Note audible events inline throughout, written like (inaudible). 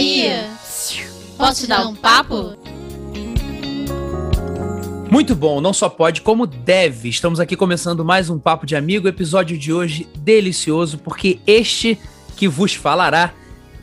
aí, posso te dar um papo? Muito bom, não só pode, como deve. Estamos aqui começando mais um Papo de Amigo, episódio de hoje delicioso, porque este que vos falará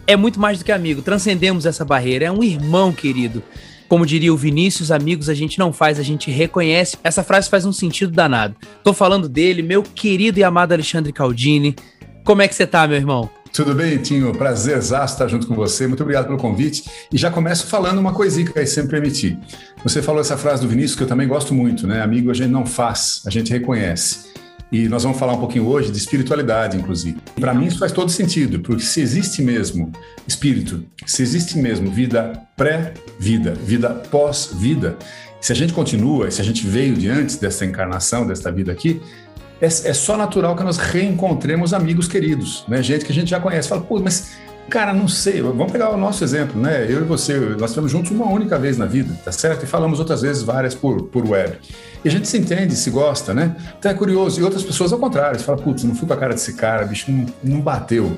é muito mais do que amigo. Transcendemos essa barreira, é um irmão querido. Como diria o Vinícius, amigos a gente não faz, a gente reconhece. Essa frase faz um sentido danado. Tô falando dele, meu querido e amado Alexandre Caldini. Como é que você tá, meu irmão? Tudo bem, Tinho? Prazer estar junto com você. Muito obrigado pelo convite. E já começo falando uma coisinha que vai sempre permitir. Você falou essa frase do Vinícius que eu também gosto muito, né? Amigo a gente não faz, a gente reconhece. E nós vamos falar um pouquinho hoje de espiritualidade, inclusive. Para mim isso faz todo sentido, porque se existe mesmo espírito, se existe mesmo vida pré-vida, vida pós-vida, se a gente continua, se a gente veio de antes dessa encarnação, desta vida aqui, é, é, só natural que nós reencontremos amigos queridos, né? Gente que a gente já conhece. Fala, pô, mas, cara, não sei. Vamos pegar o nosso exemplo, né? Eu e você, nós estamos juntos uma única vez na vida, tá certo? E falamos outras vezes várias por, por web. E a gente se entende, se gosta, né? Então é curioso. E outras pessoas ao contrário. Você fala, putz, não fui pra cara desse cara, bicho, não, não bateu.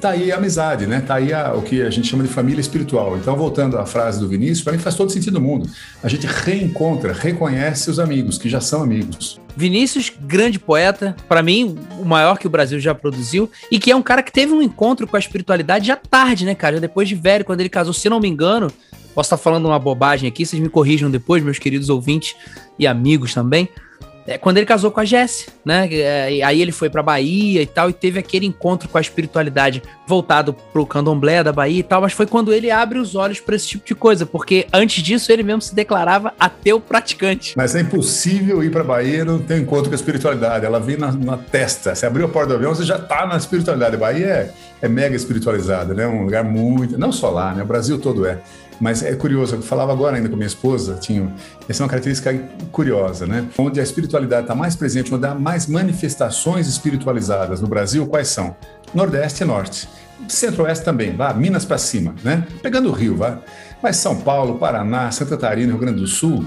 Tá aí a amizade, né? Tá aí a, o que a gente chama de família espiritual. Então, voltando à frase do Vinícius, para mim faz todo sentido do mundo. A gente reencontra, reconhece os amigos, que já são amigos. Vinícius, grande poeta, para mim, o maior que o Brasil já produziu, e que é um cara que teve um encontro com a espiritualidade já tarde, né, cara? Já depois de velho, quando ele casou, se não me engano, posso estar falando uma bobagem aqui, vocês me corrijam depois, meus queridos ouvintes e amigos também é, quando ele casou com a Jess, né? É, aí ele foi pra Bahia e tal, e teve aquele encontro com a espiritualidade voltado pro candomblé da Bahia e tal, mas foi quando ele abre os olhos para esse tipo de coisa, porque antes disso ele mesmo se declarava ateu praticante. Mas é impossível ir pra Bahia e não ter encontro com a espiritualidade, ela vem na, na testa. Você abriu a porta do avião, você já tá na espiritualidade. Bahia é, é mega espiritualizada, né? Um lugar muito. Não só lá, né? O Brasil todo é. Mas é curioso, eu falava agora ainda com minha esposa, Tinho, essa é uma característica curiosa, né? Onde a espiritualidade está mais presente, onde há mais manifestações espiritualizadas no Brasil, quais são? Nordeste e Norte. Centro-Oeste também, vá, Minas para cima, né? Pegando o Rio, vá. Mas São Paulo, Paraná, Santa Catarina, Rio Grande do Sul,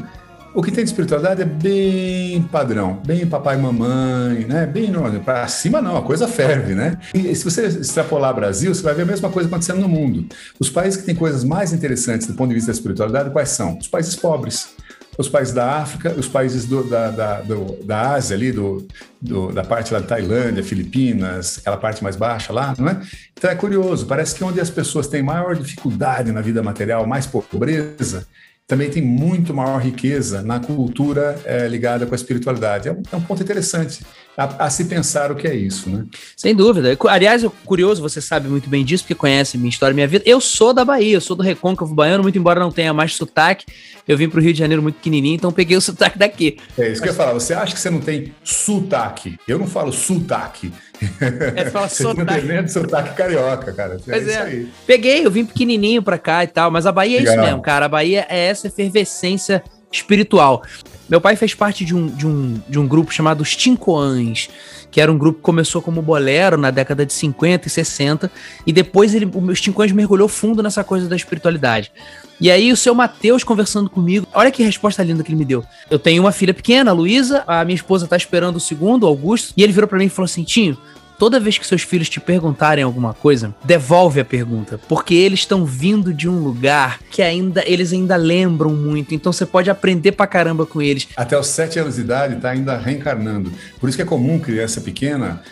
o que tem de espiritualidade é bem padrão, bem papai e mamãe, né? Bem para cima não, a coisa ferve, né? E se você extrapolar Brasil, você vai ver a mesma coisa acontecendo no mundo. Os países que têm coisas mais interessantes do ponto de vista da espiritualidade, quais são? Os países pobres. Os países da África, os países do, da, da, do, da Ásia ali, do, do, da parte lá da Tailândia, Filipinas, aquela parte mais baixa lá, não é? Então é curioso, parece que onde as pessoas têm maior dificuldade na vida material, mais pobreza, também tem muito maior riqueza na cultura é, ligada com a espiritualidade. É um, é um ponto interessante a, a, se pensar o que é isso, né? Sem dúvida. Aliás, curioso, você sabe muito bem disso, porque conhece minha história, minha vida. Eu sou da Bahia, eu sou do Recôncavo Baiano, muito embora não tenha mais sotaque. Eu vim para o Rio de Janeiro muito pequenininho, então peguei o sotaque daqui. É isso que eu ia falar. Você acha que você não tem sotaque? Eu não falo sotaque. É, fala (laughs) você sotaque. Tá sotaque carioca, cara. É pois é. Peguei, eu vim pequenininho para cá e tal, mas a Bahia é Legal. isso mesmo, cara. A Bahia é essa efervescência espiritual. Meu pai fez parte de um, de um, de um grupo chamado Os Tincoãs, que era um grupo que começou como bolero na década de 50 e 60, e depois ele, os Tincoãs mergulhou fundo nessa coisa da espiritualidade. E aí o seu Matheus conversando comigo, olha que resposta linda que ele me deu. Eu tenho uma filha pequena, a Luísa, a minha esposa tá esperando o segundo, o Augusto, e ele virou para mim e falou assim: Tinho, toda vez que seus filhos te perguntarem alguma coisa, devolve a pergunta, porque eles estão vindo de um lugar que ainda eles ainda lembram muito, então você pode aprender pra caramba com eles. Até os sete anos de idade tá ainda reencarnando. Por isso que é comum criança pequena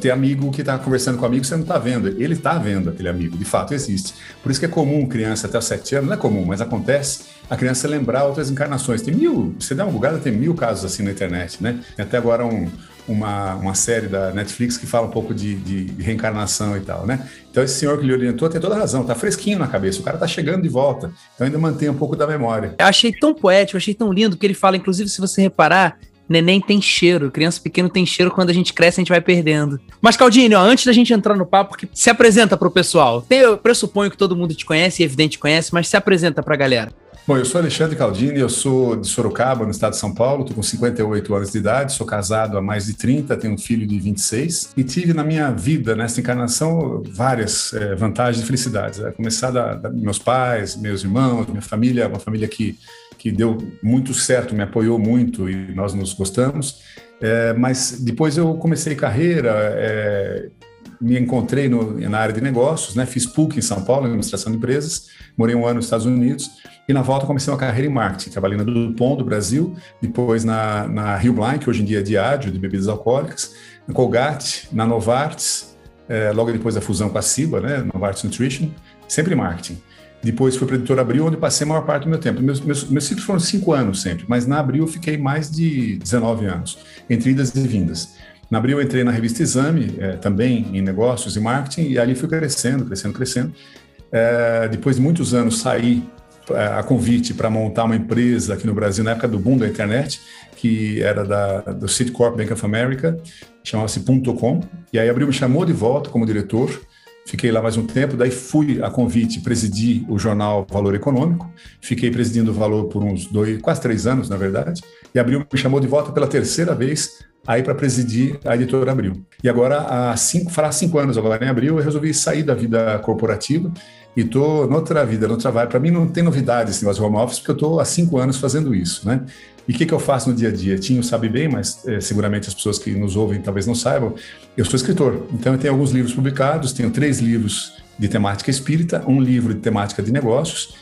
ter amigo que está conversando com amigo, você não está vendo. Ele está vendo aquele amigo, de fato existe. Por isso que é comum criança até os sete anos, não é comum, mas acontece a criança lembrar outras encarnações. Tem mil, você dá uma bugada, tem mil casos assim na internet, né? Tem até agora um, uma, uma série da Netflix que fala um pouco de, de, reencarnação e tal, né? Então esse senhor que lhe orientou tem toda razão, tá fresquinho na cabeça, o cara tá chegando de volta, então ainda mantém um pouco da memória. Eu achei tão poético, achei tão lindo que ele fala, inclusive se você reparar, neném tem cheiro, criança pequena tem cheiro, quando a gente cresce a gente vai perdendo. Mas Caldinho, ó, antes da gente entrar no papo, que se apresenta pro pessoal. Eu pressuponho que todo mundo te conhece, e evidente conhece, mas se apresenta pra galera. Bom, eu sou Alexandre Caldini, eu sou de Sorocaba, no estado de São Paulo, estou com 58 anos de idade, sou casado há mais de 30, tenho um filho de 26 e tive na minha vida, nessa encarnação, várias é, vantagens e felicidades. É, começar da, da, meus pais, meus irmãos, minha família, uma família que, que deu muito certo, me apoiou muito e nós nos gostamos. É, mas depois eu comecei carreira, é, me encontrei no, na área de negócios, né? Fiz PUC em São Paulo, administração de empresas, morei um ano nos Estados Unidos e na volta comecei uma carreira em marketing. Trabalhei na Dupont do Brasil, depois na, na Rio Blind, que hoje em dia é Diádio, de bebidas alcoólicas, na Colgate, na Novartis, é, logo depois da fusão com a Ciba, né? Novartis Nutrition, sempre marketing. Depois fui para a editora Abril, onde passei a maior parte do meu tempo. Meus, meus, meus ciclos foram cinco anos sempre, mas na Abril eu fiquei mais de 19 anos, entre idas e vindas. Na Abril entrei na revista Exame, é, também em negócios e marketing, e ali fui crescendo, crescendo, crescendo. É, depois de muitos anos saí é, a convite para montar uma empresa aqui no Brasil, na época do boom da internet, que era da, do Citicorp Bank of America, chamava-se .com, e aí Abril me chamou de volta como diretor, Fiquei lá mais um tempo, daí fui a convite presidir o jornal Valor Econômico. Fiquei presidindo o Valor por uns dois, quase três anos, na verdade. E Abril me chamou de volta pela terceira vez aí para presidir a editora Abril. E agora, há cinco, fará cinco anos agora em Abril, eu resolvi sair da vida corporativa e estou noutra vida, no trabalho. Para mim não tem novidade esse negócio de home office, porque eu estou há cinco anos fazendo isso, né? E o que, que, eu faço no dia a dia? Tinho sabe bem, mas é, seguramente as pessoas que nos ouvem talvez não saibam. Eu sou escritor, então eu tenho alguns livros publicados, tenho três livros de temática espírita, um livro de temática de negócios,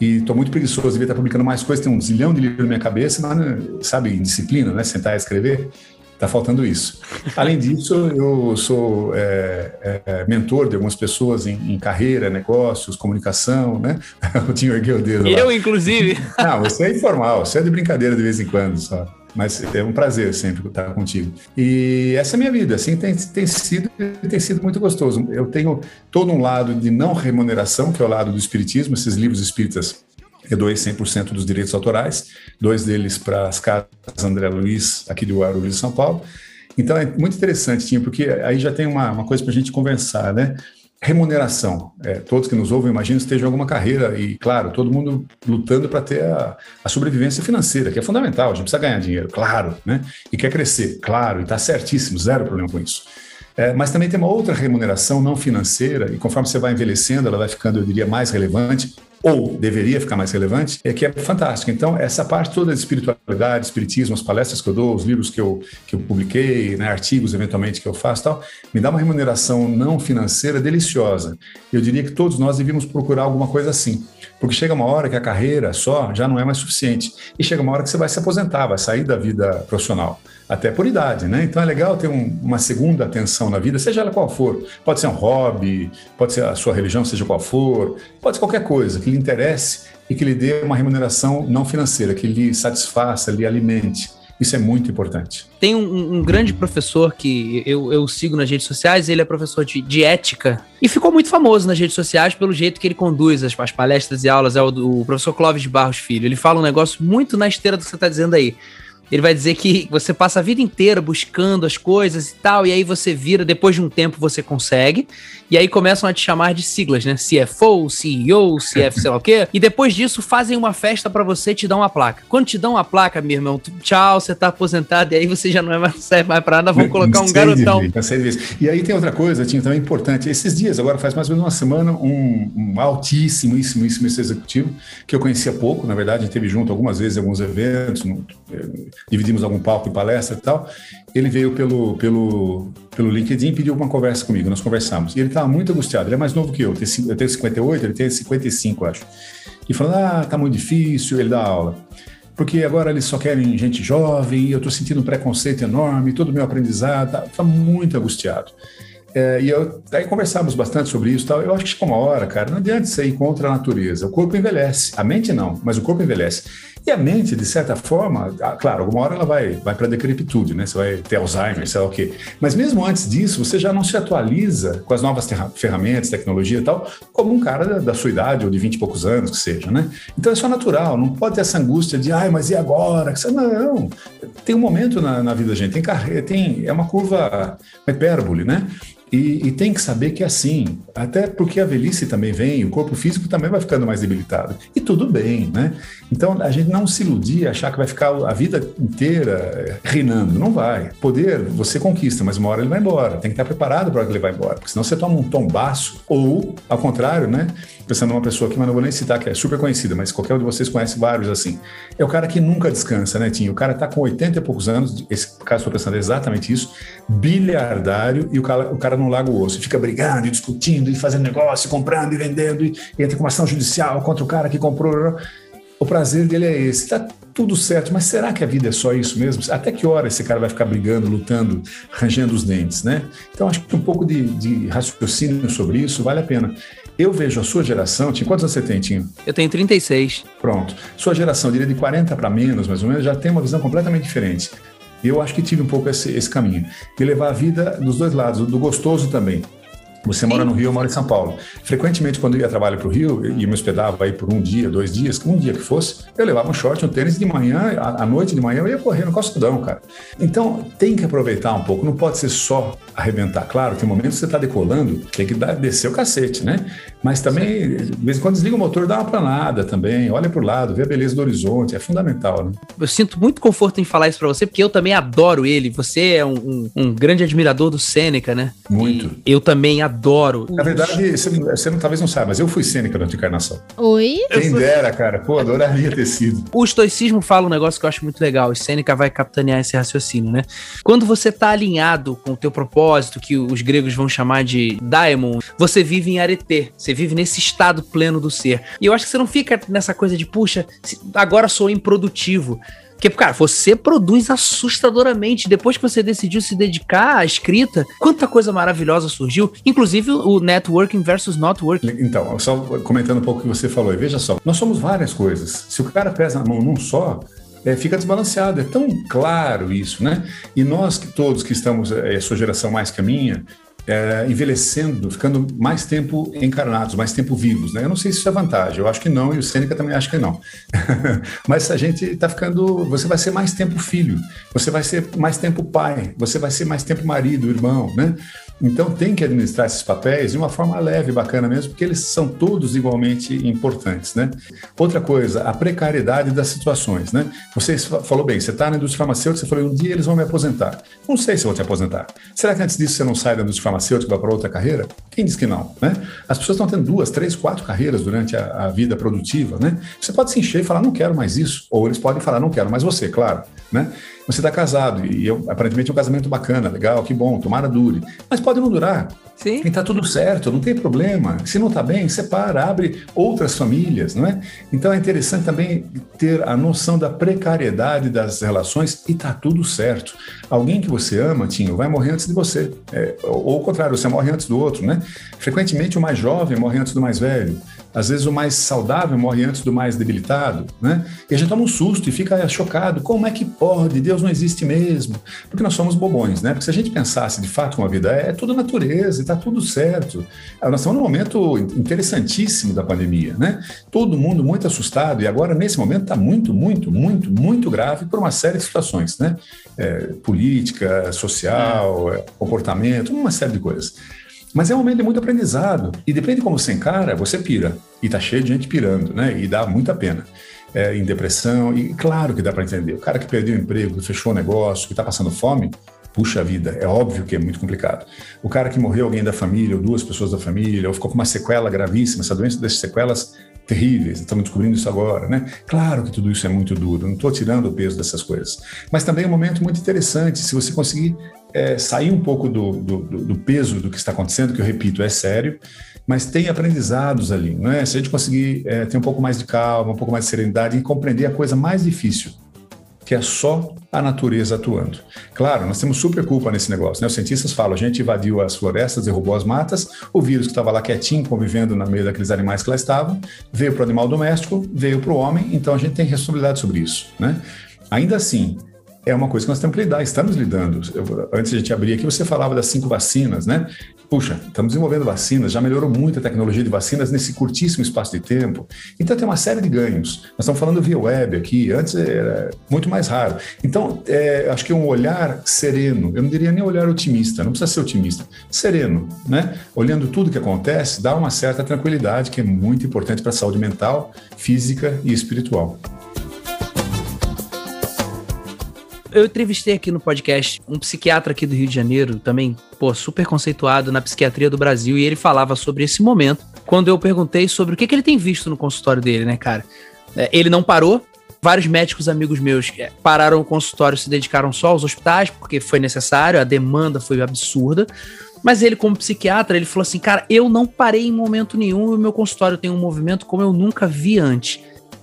e estou muito preguiçoso, devia estar publicando mais coisas, tem um zilhão de livros na minha cabeça, mas, sabe, disciplina, né? Sentar e escrever. Está faltando isso. Além disso, eu sou é, é, mentor de algumas pessoas em, em, carreira, negócios, comunicação, né? (laughs) O Tinho ergueu o dedo. Eu, lá. inclusive. Não, você é informal, você é de brincadeira de vez em quando só. Mas é um prazer sempre estar contigo. E essa é a minha vida, assim tem, tem, sido, tem sido muito gostoso. Eu tenho todo um lado de não remuneração, que é o lado do espiritismo, esses livros espíritas eu doei 100% dos direitos autorais, dois deles para as casas André Luiz, aqui do Guarulhos, São Paulo. Então é muito interessante, Tinha, porque aí já tem uma, uma coisa para a gente conversar, né? Remuneração. É, todos que nos ouvem, imagino, estejam em alguma carreira e, claro, todo mundo lutando para ter a, a, sobrevivência financeira, que é fundamental. A gente precisa ganhar dinheiro, claro, né? E quer crescer, claro, e está certíssimo, zero problema com isso. É, mas também tem uma outra remuneração não financeira, e conforme você vai envelhecendo, ela vai ficando, eu diria, mais relevante, ou deveria ficar mais relevante, é que é fantástico. Então, essa parte toda de espiritualidade, espiritismo, as palestras que eu dou, os livros que eu, que eu publiquei, né, artigos eventualmente que eu faço tal, me dá uma remuneração não financeira deliciosa. Eu diria que todos nós devíamos procurar alguma coisa assim. Porque chega uma hora que a carreira só já não é mais suficiente. E chega uma hora que você vai se aposentar, vai sair da vida profissional até por idade, né? Então é legal ter um, uma segunda atenção na vida, seja ela qual for. Pode ser um hobby, pode ser a sua religião, seja qual for, pode ser qualquer coisa que lhe interesse e que lhe dê uma remuneração não financeira, que lhe satisfaça, lhe alimente. Isso é muito importante. Tem um, um grande professor que eu, eu, sigo nas redes sociais, ele é professor de, de, ética e ficou muito famoso nas redes sociais pelo jeito que ele conduz as, as palestras e aulas. É o, o professor Clóvis de Barros Filho. Ele fala um negócio muito na esteira do que você está dizendo aí ele vai dizer que você passa a vida inteira buscando as coisas e tal, e aí você vira, depois de um tempo você consegue, e aí começam a te chamar de siglas, né? CFO, CEO, CF, sei lá o quê. E depois disso fazem uma festa para você te dar uma placa. Quando te dão uma placa, meu irmão, tchau, você tá aposentado, e aí você já não é mais, (laughs) serve mais pra nada, vão colocar um garotão. e aí tem outra coisa, Tinha, também importante. Esses dias, agora faz mais ou menos uma semana, um, um altíssimo, isso, executivo, que eu conhecia pouco, na verdade, a gente teve junto algumas vezes em alguns eventos, no, dividimos algum palco e palestra e tal. Ele veio pelo, pelo, pelo LinkedIn e pediu uma conversa comigo, nós conversamos. E ele estava muito angustiado, ele é mais novo que eu, eu tenho 58, ele tem 55, acho. E falando, ah, tá muito difícil, ele dá aula. Porque agora eles só querem gente jovem, eu estou sentindo um preconceito enorme, todo o meu aprendizado, está tá muito angustiado. É, e eu, aí conversamos bastante sobre isso. Tal. Eu acho que chegou uma hora, cara, não adianta você ir contra a natureza. O corpo envelhece, a mente não, mas o corpo envelhece. E a mente, de certa forma, claro, alguma hora ela vai, vai para a decrepitude, né? Você vai ter Alzheimer, sei lá o quê. Mas mesmo antes disso, você já não se atualiza com as novas ferramentas, tecnologia e tal, como um cara da, da sua idade ou de 20 e poucos anos, que seja, né? Então é só natural, não pode ter essa angústia de, ai, mas e agora? Não, tem um momento na, na vida da gente, tem carreira, tem, é uma curva, uma hipérbole, né? E, e, tem que saber que é assim, até porque a velhice também vem, o corpo físico também vai ficando mais debilitado. E tudo bem, né? Então a gente não se iludir, achar que vai ficar a vida inteira eh, reinando. Não vai. Poder você conquista, mas uma hora ele vai embora. Tem que estar preparado para que ele vai embora, porque senão você toma um tombaço, ou, ao contrário, né? pensando numa pessoa aqui, mas não vou nem citar, que é super conhecida, mas qualquer um de vocês conhece vários assim. É o cara que nunca descansa, né, Tinho? O cara tá com 80 e poucos anos, esse caso estou pensando exatamente isso, bilhardário, e o cara, o cara não larga o osso, fica brigando e discutindo e fazendo negócio, comprando e vendendo, e entra com uma ação judicial contra o cara que comprou. O prazer dele é esse. Tá tudo certo, mas será que a vida é só isso mesmo? Até que hora esse cara vai ficar brigando, lutando, rangendo os dentes, né? Então acho que um pouco de, de raciocínio sobre isso vale a pena. Eu vejo a sua geração, tinha quantos anos você tem, Tinho? Eu tenho 36. Pronto. Sua geração, diria de 40 para menos, mais ou menos, já tem uma visão completamente diferente. Eu acho que tive um pouco esse, esse caminho. De levar a vida dos dois lados, do gostoso também. Você mora no Rio, eu moro em São Paulo. Frequentemente, quando eu ia trabalhar para o Rio e me hospedava aí por um dia, dois dias, um dia que fosse, eu levava um short, um tênis de manhã, à noite de manhã eu ia correr no calçadão, cara. Então, tem que aproveitar um pouco, não pode ser só arrebentar. Claro, tem momentos que você está decolando, tem que dar, descer o cacete, né? Mas também, de vez em quando desliga o motor, dá uma planada também, olha para o lado, vê a beleza do horizonte, é fundamental, né? Eu sinto muito conforto em falar isso para você, porque eu também adoro ele. Você é um, um, um grande admirador do Sêneca, né? Muito. E eu também adoro. Na verdade, você, você não, talvez não saiba, mas eu fui cênica na encarnação. Oi? Quem dera, cara. Pô, adoraria ter sido. O estoicismo fala um negócio que eu acho muito legal, e Sêneca vai capitanear esse raciocínio, né? Quando você tá alinhado com o teu propósito, que os gregos vão chamar de daemon, você vive em arete, você vive nesse estado pleno do ser. E eu acho que você não fica nessa coisa de, puxa, agora sou improdutivo. Porque, cara, você produz assustadoramente. Depois que você decidiu se dedicar à escrita, quanta coisa maravilhosa surgiu. Inclusive o networking versus not working. Então, só comentando um pouco o que você falou. E veja só, nós somos várias coisas. Se o cara pesa na mão num só, é, fica desbalanceado. É tão claro isso, né? E nós que todos que estamos, é, a sua geração mais que a minha, é, envelhecendo, ficando mais tempo encarnados, mais tempo vivos. Né? Eu não sei se isso é vantagem, eu acho que não, e o Sêneca também acha que não. (laughs) Mas a gente está ficando. Você vai ser mais tempo filho, você vai ser mais tempo pai, você vai ser mais tempo marido, irmão, né? Então tem que administrar esses papéis de uma forma leve, bacana mesmo, porque eles são todos igualmente importantes, né? Outra coisa, a precariedade das situações, né? Você falou bem, você está na indústria farmacêutica, você falou, um dia eles vão me aposentar. Não sei se vão te aposentar. Será que antes disso você não sai da indústria farmacêutica para outra carreira? Quem diz que não, né? As pessoas estão tendo duas, três, quatro carreiras durante a, a vida produtiva, né? Você pode se encher e falar, não quero mais isso. Ou eles podem falar, não quero mais você, claro, né? Você está casado e eu, aparentemente é um casamento bacana, legal, que bom, tomara dure. Mas pode durar. Sim. E tá tudo certo, não tem problema. Se não está bem, separa, abre outras famílias, não é? Então é interessante também ter a noção da precariedade das relações e tá tudo certo. Alguém que você ama, Tinho, vai morrer antes de você. É, ou, ou o contrário, você morre antes do outro, né? Frequentemente o mais jovem morre antes do mais velho. Às vezes o mais saudável morre antes do mais debilitado, né? E a gente toma um susto e fica chocado. Como é que pode? Deus não existe mesmo. Porque nós somos bobões, né? Porque se a gente pensasse de fato uma vida é, é tudo natureza, está tudo certo. Ah, nós estamos num momento interessantíssimo da pandemia, né? Todo mundo muito assustado e agora nesse momento está muito, muito, muito, muito grave por uma série de situações, né? É, política, social, é, comportamento, uma série de coisas. Mas é um momento de muito aprendizado. E depende de como você encara, você pira. E tá cheio de gente pirando, né? E dá muita pena. É, em depressão, e claro que dá para entender. O cara que perdeu o emprego, que fechou o negócio, que está passando fome, puxa vida, é óbvio que é muito complicado. O cara que morreu alguém da família, ou duas pessoas da família, ou ficou com uma sequela gravíssima, essa doença deixa sequelas terríveis, estamos descobrindo isso agora, né? Claro que tudo isso é muito duro, não estou tirando o peso dessas coisas. Mas também é um momento muito interessante, se você conseguir é, sair um pouco do, do, do, peso do que está acontecendo, que eu repito, é sério, mas tem aprendizados ali, não é? Se a gente conseguir é, ter um pouco mais de calma, um pouco mais de serenidade e compreender a coisa mais difícil, que é só a natureza atuando. Claro, nós temos super culpa nesse negócio, né? Os cientistas falam, a gente invadiu as florestas, derrubou as matas, o vírus que estava lá quietinho, convivendo no meio daqueles animais que lá estavam, veio para o animal doméstico, veio para o homem, então a gente tem responsabilidade sobre isso, né? Ainda assim, é uma coisa que nós temos que lidar, estamos lidando. Eu, antes de a gente abrir aqui, você falava das cinco vacinas, né? Puxa, estamos desenvolvendo vacinas, já melhorou muito a tecnologia de vacinas nesse curtíssimo espaço de tempo. Então tem uma série de ganhos. Nós estamos falando via web aqui, antes era muito mais raro. Então, é, acho que um olhar sereno, eu não diria nem olhar otimista, não precisa ser otimista, sereno, né? Olhando tudo que acontece, dá uma certa tranquilidade que é muito importante para a saúde mental, física e espiritual eu entrevistei aqui no podcast um psiquiatra aqui do Rio de Janeiro, também, pô, super conceituado na psiquiatria do Brasil, e ele falava sobre esse momento quando eu perguntei sobre o que, que ele tem visto no consultório dele, né, cara? É, ele não parou. Vários médicos amigos meus é, pararam o consultório, se dedicaram só aos hospitais, porque foi necessário, a demanda foi absurda. Mas ele, como psiquiatra, ele falou assim: cara, eu não parei em momento nenhum e o meu consultório tem um movimento como eu nunca vi antes.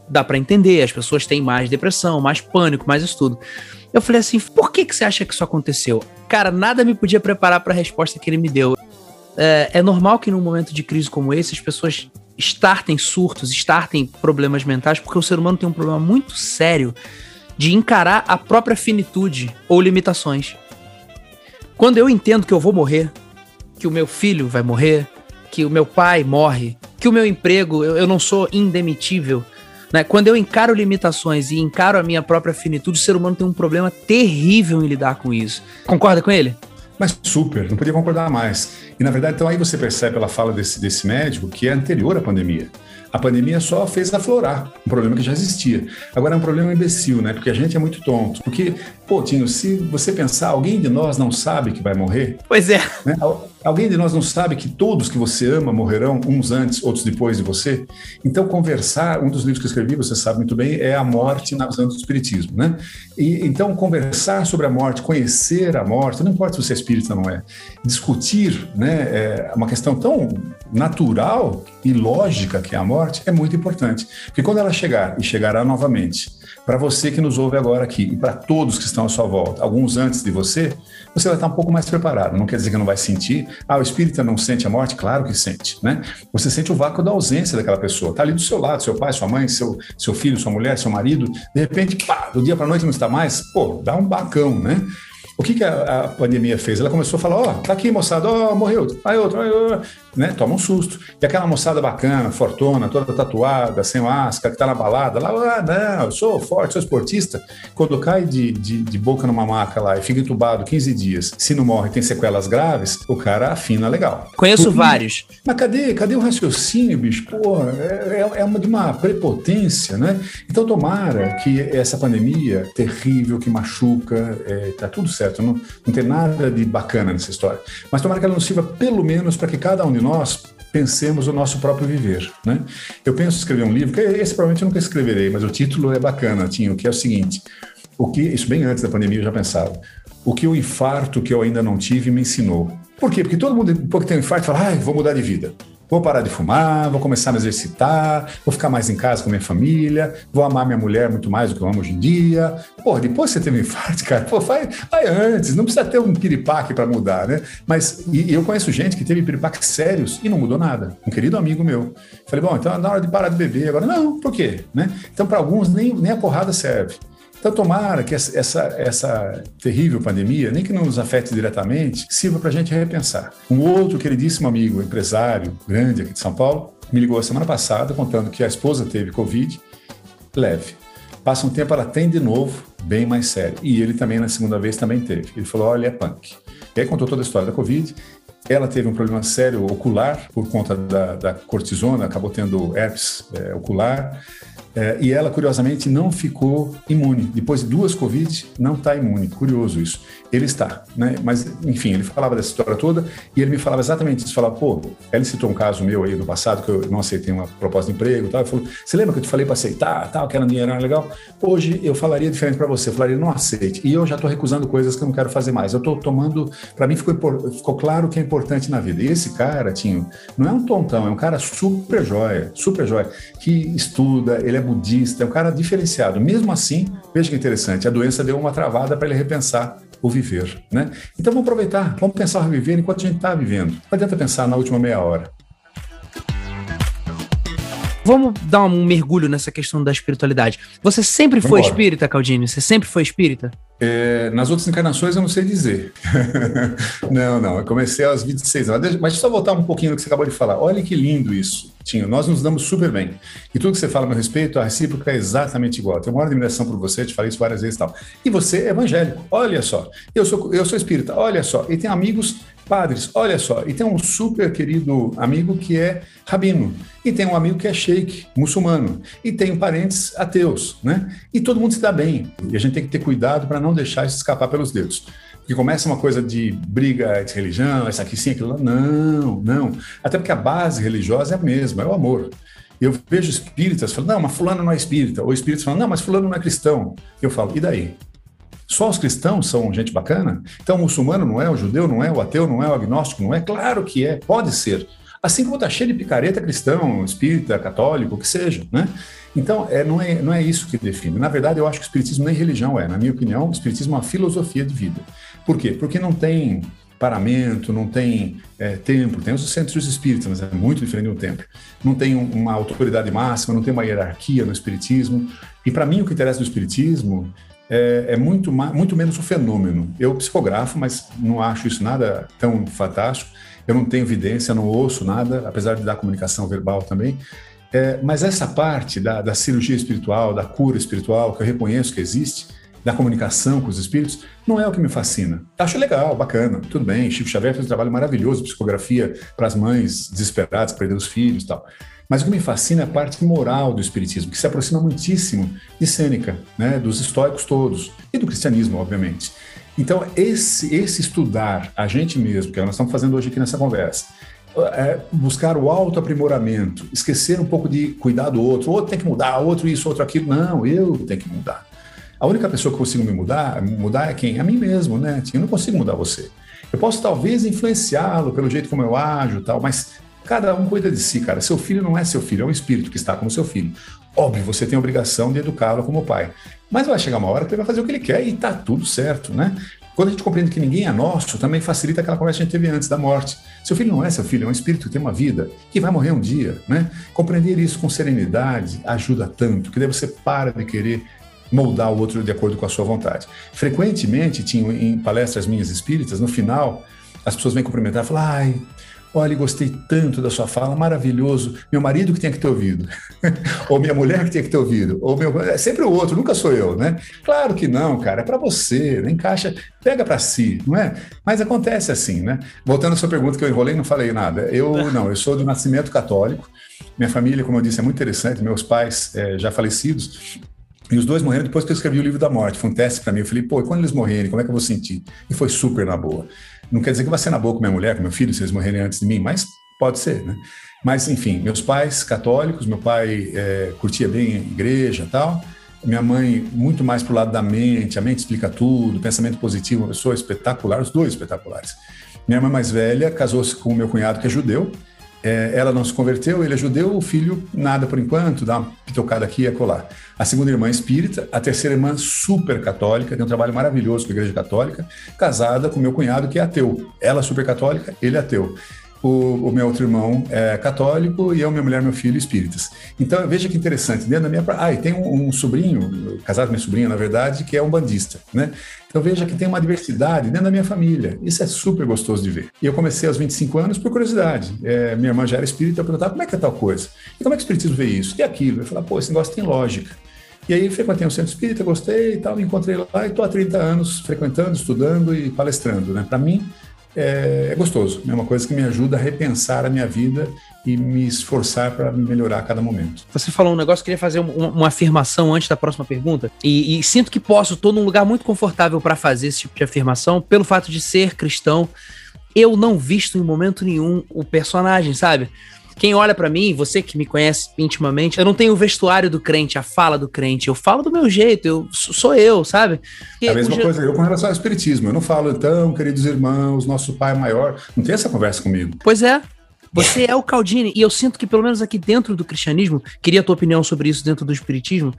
Dá para entender, as pessoas têm mais depressão, mais pânico, mais isso tudo. Eu falei assim: por que, que você acha que isso aconteceu? Cara, nada me podia preparar para a resposta que ele me deu. É, é normal que num momento de crise como esse as pessoas startem surtos, startem problemas mentais, porque o ser humano tem um problema muito sério de encarar a própria finitude ou limitações. Quando eu entendo que eu vou morrer, que o meu filho vai morrer, que o meu pai morre, que o meu emprego, eu, eu não sou indemitível, né? Quando eu encaro limitações e encaro a minha própria finitude, o ser humano tem um problema terrível em lidar com isso. Concorda com ele? Mas super, não podia concordar mais. E na verdade, então aí você percebe pela fala desse, desse médico que é anterior à pandemia. A pandemia só fez aflorar um problema que já existia. Agora é um problema imbecil, né? Porque a gente é muito tonto. Porque, pô, Tinho, se você pensar, alguém de nós não sabe que vai morrer? Pois é. Né? Alguém de nós não sabe que todos que você ama morrerão, uns antes, outros depois de você? Então, conversar, um dos livros que eu escrevi, você sabe muito bem, é A Morte na Visão do Espiritismo, né? E, então, conversar sobre a morte, conhecer a morte, não importa se você é espírita ou não é, discutir, né, é uma questão tão natural e lógica que é a morte, é muito importante. Porque quando ela chegar, e chegará novamente, para você que nos ouve agora aqui, e para todos que estão à sua volta, alguns antes de você, você vai estar um pouco mais preparado. Não quer dizer que não vai sentir. Ah, o espírita não sente a morte? Claro que sente, né? Você sente o vácuo da ausência daquela pessoa. Está ali do seu lado, seu pai, sua mãe, seu, seu filho, sua mulher, seu marido. De repente, pá, do dia para noite não está mais. Pô, dá um bacão, né? O que, que a, a, pandemia fez? Ela começou a falar: ó, oh, tá aqui, moçada, ó, oh, morreu, aí outro, aí outro, né? Toma um susto. E aquela moçada bacana, fortuna, toda tatuada, sem máscara, que tá na balada, lá, ah, não, eu sou forte, sou esportista. Quando cai de, de, de, boca numa maca lá e fica entubado 15 dias, se não morre tem sequelas graves, o cara afina legal. Conheço vários. Mas cadê, cadê o raciocínio, bicho? Pô, é, é, é uma de uma prepotência, né? Então tomara que essa pandemia terrível, que machuca, é, tá tudo certo não, não tem nada de bacana nessa história. Mas tomara que ela nos sirva pelo menos para que cada um de nós pensemos o nosso próprio viver, né? Eu penso escrever um livro, que esse provavelmente eu nunca escreverei, mas o título é bacana, Tinho, que é o seguinte, o que, isso bem antes da pandemia eu já pensava, o que o infarto que eu ainda não tive me ensinou. Por quê? Porque todo mundo, depois que tem um infarto, fala, ah, vou mudar de vida. Vou parar de fumar, vou começar a me exercitar, vou ficar mais em casa com minha família, vou amar minha mulher muito mais do que eu amo hoje em dia. Pô, depois você teve um infarto, cara, pô, vai, vai antes, não precisa ter um piripaque para mudar, né? Mas e, eu conheço gente que teve piripaques sérios e não mudou nada. Um querido amigo meu. Falei, bom, então é na hora de parar de beber. Agora, não, por quê? Né? Então, para alguns, nem, nem a porrada serve. Então, tomara que essa, essa terrível pandemia, nem que não nos afete diretamente, sirva para a gente repensar. Um outro queridíssimo amigo, empresário grande aqui de São Paulo, me ligou a semana passada contando que a esposa teve Covid leve. Passa um tempo, ela tem de novo, bem mais sério. E ele também, na segunda vez, também teve. Ele falou: olha, é punk. E aí contou toda a história da Covid. Ela teve um problema sério ocular por conta da, da cortisona, acabou tendo herpes é, ocular. É, e ela, curiosamente, não ficou imune. Depois de duas Covid, não está imune. Curioso isso. Ele está, né? Mas, enfim, ele falava dessa história toda e ele me falava exatamente isso. Falava, pô, ele citou um caso meu aí do passado, que eu não aceitei uma proposta de emprego e tal. Ele falou, você lembra que eu te falei para aceitar, tal, que era um dinheiro legal? Hoje eu falaria diferente para você. Eu falaria, não aceite. E eu já estou recusando coisas que eu não quero fazer mais. Eu estou tomando, para mim ficou, ficou claro o que é importante na vida. E esse cara, Tinho, não é um tontão, é um cara super joia, super joia, que estuda, ele é budista, é um cara diferenciado. Mesmo assim, veja que interessante, a doença deu uma travada para ele repensar o viver, né? Então vamos aproveitar, vamos pensar o viver enquanto a gente está vivendo. Não adianta pensar na última meia hora. Vamos dar um mergulho nessa questão da espiritualidade. Você sempre foi Vambora. espírita, Caldini? Você sempre foi espírita? É, nas outras encarnações eu não sei dizer. (laughs) não, não. Eu comecei aos 26 anos. Mas deixa eu só voltar um pouquinho no que você acabou de falar. Olha que lindo isso, Tinho. Nós nos damos super bem. E tudo que você fala a meu respeito, a recíproca é exatamente igual. tenho uma admiração por você, te falei isso várias vezes e tal. E você é evangélico. Olha só. Eu sou, eu sou espírita. Olha só. E tem amigos padres, olha só, e tem um super querido amigo que é rabino, e tem um amigo que é sheik, muçulmano, e tem parentes ateus, né? E todo mundo se dá bem, e a gente tem que ter cuidado para não deixar isso escapar pelos dedos. que começa uma coisa de briga de religião, essa aqui sim, aquilo lá. Não, não. Até porque a base religiosa é a mesma, é o amor. Eu vejo espíritas falando, não, mas fulano não é espírita. Ou espíritas falando, não, mas fulano não é cristão. Eu falo, e daí? Só os cristãos são gente bacana? Então o muçulmano não é, o judeu não é, o ateu não é, o agnóstico não é? Claro que é, pode ser. Assim como está cheio de picareta cristão, espírita, católico, o que seja, né? Então, é, não, é, não é isso que define. Na verdade, eu acho que o espiritismo nem religião é. Na minha opinião, o espiritismo é uma filosofia de vida. Por quê? Porque não tem paramento, não tem é, templo, tem os centros espíritas, mas é muito diferente do templo. Não tem uma autoridade máxima, não tem uma hierarquia no espiritismo. E para mim o que interessa no espiritismo é, é muito, muito menos o fenômeno. Eu psicografo, mas não acho isso nada tão fantástico. Eu não tenho evidência, não ouço nada, apesar de dar comunicação verbal também. É, mas essa parte da, da cirurgia espiritual, da cura espiritual, que eu reconheço que existe, da comunicação com os espíritos, não é o que me fascina. Acho legal, bacana, tudo bem. Chico Xavier fez um trabalho maravilhoso, psicografia para as mães desesperadas, perdendo os filhos e tal. Mas o que me fascina é a parte moral do espiritismo, que se aproxima muitíssimo de Sêneca, né, dos estoicos todos, e do cristianismo, obviamente. Então, esse, esse estudar a gente mesmo, que nós estamos fazendo hoje aqui nessa conversa, é buscar o autoaprimoramento, esquecer um pouco de cuidar do outro, o outro tem que mudar, outro isso, outro aquilo. Não, eu tenho que mudar. A única pessoa que consigo me mudar, mudar é quem? A mim mesmo, né? Eu não consigo mudar você. Eu posso talvez influenciá-lo pelo jeito como eu ajo tal, mas cada um cuida de si, cara. Seu filho não é seu filho, é um espírito que está como seu filho. Óbvio, você tem a obrigação de educá-lo como pai. Mas vai chegar uma hora que ele vai fazer o que ele quer e tá tudo certo, né? Quando a gente compreende que ninguém é nosso, também facilita aquela conversa que a gente teve antes da morte. Seu filho não é seu filho, é um espírito que tem uma vida, que vai morrer um dia, né? Compreender isso com serenidade ajuda tanto, que daí você para de querer moldar o outro de acordo com a sua vontade. Frequentemente, tinha em palestras minhas espíritas, no final, as pessoas vêm cumprimentar e falam: ai, Olha, gostei tanto da sua fala, maravilhoso. Meu marido que tem que ter ouvido, (laughs) ou minha mulher que tem que ter ouvido, ou meu. É sempre o outro, nunca sou eu, né? Claro que não, cara, é para você, né? encaixa, pega para si, não é? Mas acontece assim, né? Voltando à sua pergunta que eu enrolei, não falei nada. Eu (laughs) não, eu sou do nascimento católico. Minha família, como eu disse, é muito interessante. Meus pais é, já falecidos, e os dois morreram depois que eu escrevi o livro da morte. Foi um teste para mim. Eu falei, pô, e quando eles morrerem, como é que eu vou sentir? E foi super na boa. Não quer dizer que vai ser na boa com minha mulher, com meu filho, se eles morrerem antes de mim, mas pode ser, né? Mas, enfim, meus pais católicos, meu pai é, curtia bem a igreja tal. Minha mãe, muito mais pro lado da mente, a mente explica tudo, pensamento positivo, uma pessoa espetacular, os dois espetaculares. Minha mãe mais velha casou-se com meu cunhado, que é judeu, é, ela não se converteu, ele é judeu, o filho nada por enquanto, dá uma pitocada aqui e acolá. A segunda irmã é espírita, a terceira irmã super católica, tem um trabalho maravilhoso com a igreja católica, casada com meu cunhado que é ateu. Ela super católica, ele é ateu o, o, meu outro irmão é católico e eu, minha mulher, meu filho, espíritas. Então, veja que interessante, dentro da minha... Ah, e tem um, um sobrinho, casado com minha sobrinha, na verdade, que é um bandista, né? Então, veja que tem uma diversidade dentro da minha família. Isso é super gostoso de ver. E eu comecei aos 25 anos por curiosidade. É, minha irmã já era espírita, eu perguntava como é que é tal coisa? E como é que o espiritismo vê isso? E aquilo? Eu falava, pô, esse negócio tem lógica. E aí frequentei um centro espírita, gostei e tal, me encontrei lá e estou há 30 anos frequentando, estudando e palestrando, né? Para mim, é, é gostoso. É uma coisa que me ajuda a repensar a minha vida e me esforçar para melhorar a cada momento. Você falou um negócio, queria fazer uma, uma afirmação antes da próxima pergunta. E, e sinto que posso, estou num lugar muito confortável para fazer esse tipo de afirmação, pelo fato de ser cristão. Eu não visto em momento nenhum o personagem, sabe? Quem olha para mim, você que me conhece intimamente, eu não tenho o vestuário do crente, a fala do crente. Eu falo do meu jeito, eu sou eu, sabe? É a mesma coisa eu com relação ao espiritismo. Eu não falo, então, queridos irmãos, nosso pai é maior. Não tem essa conversa comigo. Pois é. Você é o Caldini, e eu sinto que, pelo menos aqui dentro do cristianismo, queria a tua opinião sobre isso dentro do espiritismo.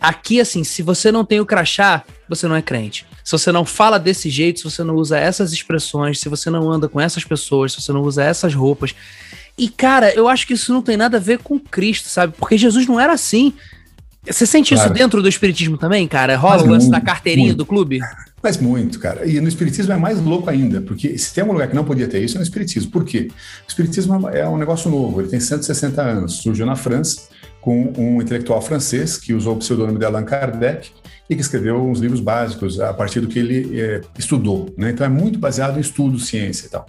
Aqui, assim, se você não tem o crachá, você não é crente. Se você não fala desse jeito, se você não usa essas expressões, se você não anda com essas pessoas, se você não usa essas roupas, e, cara, eu acho que isso não tem nada a ver com Cristo, sabe? Porque Jesus não era assim. Você sente claro. isso dentro do Espiritismo também, cara? Rola o lance da carteirinha muito. do clube? Mas muito, cara. E no Espiritismo é mais louco ainda, porque se tem um lugar que não podia ter isso, é no Espiritismo. Por quê? O Espiritismo é um negócio novo, ele tem 160 anos, surgiu na França com um intelectual francês que usou o pseudônimo de Allan Kardec e que escreveu uns livros básicos a partir do que ele é, estudou. Né? Então é muito baseado em estudo, ciência e tal.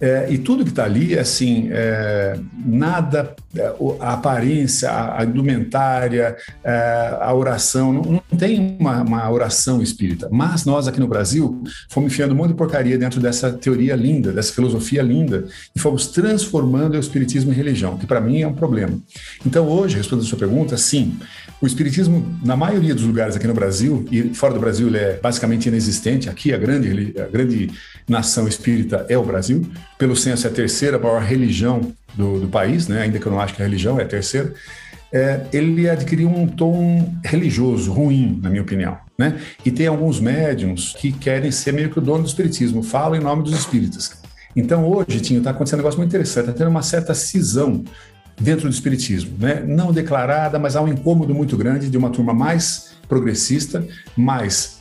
É, e tudo que está ali, assim, é, nada, é, a aparência, a, indumentária, é, a oração, não, não tem uma, uma, oração espírita. Mas nós aqui no Brasil fomos enfiando um monte de porcaria dentro dessa teoria linda, dessa filosofia linda, e fomos transformando o espiritismo em religião, que para mim é um problema. Então hoje, respondendo a sua pergunta, sim, o espiritismo, na maioria dos lugares aqui no Brasil, e fora do Brasil ele é basicamente inexistente, aqui a grande, a grande nação espírita é o Brasil, pelo censo é a terceira maior religião do, do país, né? ainda que eu não acho que a religião é a terceira, é, ele adquiriu um tom religioso ruim, na minha opinião. Né? E tem alguns médiums que querem ser meio que o dono do espiritismo, falam em nome dos espíritas. Então hoje, Tinho, está acontecendo um negócio muito interessante, está tendo uma certa cisão dentro do espiritismo, né? não declarada, mas há um incômodo muito grande de uma turma mais progressista, mais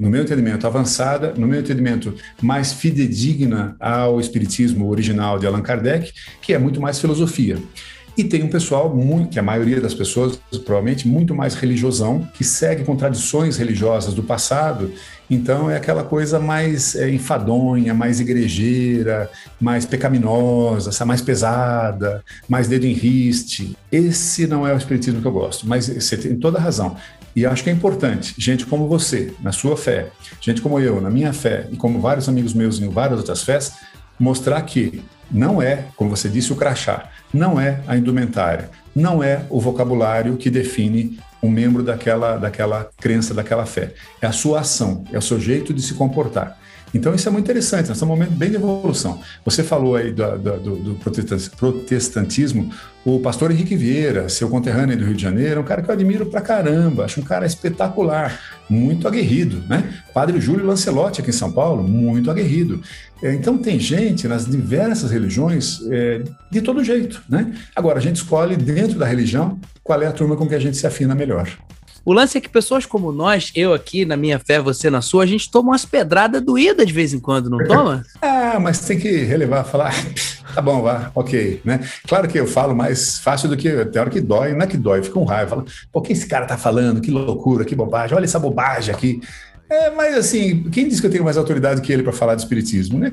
no meu entendimento, avançada, no meu entendimento, mais fidedigna ao espiritismo original de Allan Kardec, que é muito mais filosofia. E tem um pessoal, muito, que a maioria das pessoas, provavelmente, muito mais religiosão, que segue com tradições religiosas do passado. Então é aquela coisa mais é, enfadonha, mais igrejeira, mais pecaminosa, mais pesada, mais dedo em riste. Esse não é o espiritismo que eu gosto, mas você tem toda a razão. E acho que é importante, gente como você, na sua fé, gente como eu, na minha fé, e como vários amigos meus em várias outras fés, mostrar que não é, como você disse, o crachá, não é a indumentária, não é o vocabulário que define um membro daquela, daquela crença, daquela fé. É a sua ação, é o seu jeito de se comportar. Então isso é muito interessante, nós estamos num momento bem de evolução. Você falou aí do, do, do, protestantismo, o pastor Henrique Vieira, seu conterrâneo do Rio de Janeiro, é um cara que eu admiro pra caramba, acho um cara espetacular, muito aguerrido, né? Padre Júlio Lancelotti aqui em São Paulo, muito aguerrido. É, então tem gente nas diversas religiões é, de todo jeito, né? Agora a gente escolhe dentro da religião qual é a turma com que a gente se afina melhor. O lance é que pessoas como nós, eu aqui na minha fé, você na sua, a gente toma umas pedradas doídas de vez em quando, não toma? (laughs) ah, mas tem que relevar, falar, ah, tá bom, vá, ok, né? Claro que eu falo mais fácil do que, tem hora que dói, não é que dói, fica com raiva, fala, pô, que esse cara tá falando, que loucura, que bobagem, olha essa bobagem aqui. É, mas assim, quem disse que eu tenho mais autoridade que ele para falar de espiritismo? Né?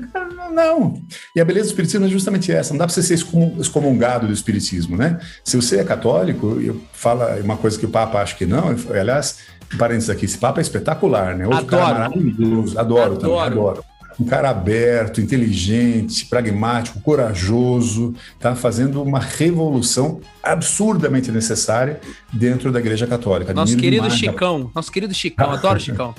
Não. E a beleza do espiritismo é justamente essa. Não dá para você ser excomungado do espiritismo, né? Se você é católico, eu falo uma coisa que o Papa acha que não. Aliás, parênteses aqui, esse Papa é espetacular, né? Outro adoro. cara maravilhoso. Adoro, adoro. também, adoro um cara aberto, inteligente, pragmático, corajoso, está fazendo uma revolução absurdamente necessária dentro da Igreja Católica. Nosso querido Chicão, nosso querido Chicão, (laughs) adoro Chicão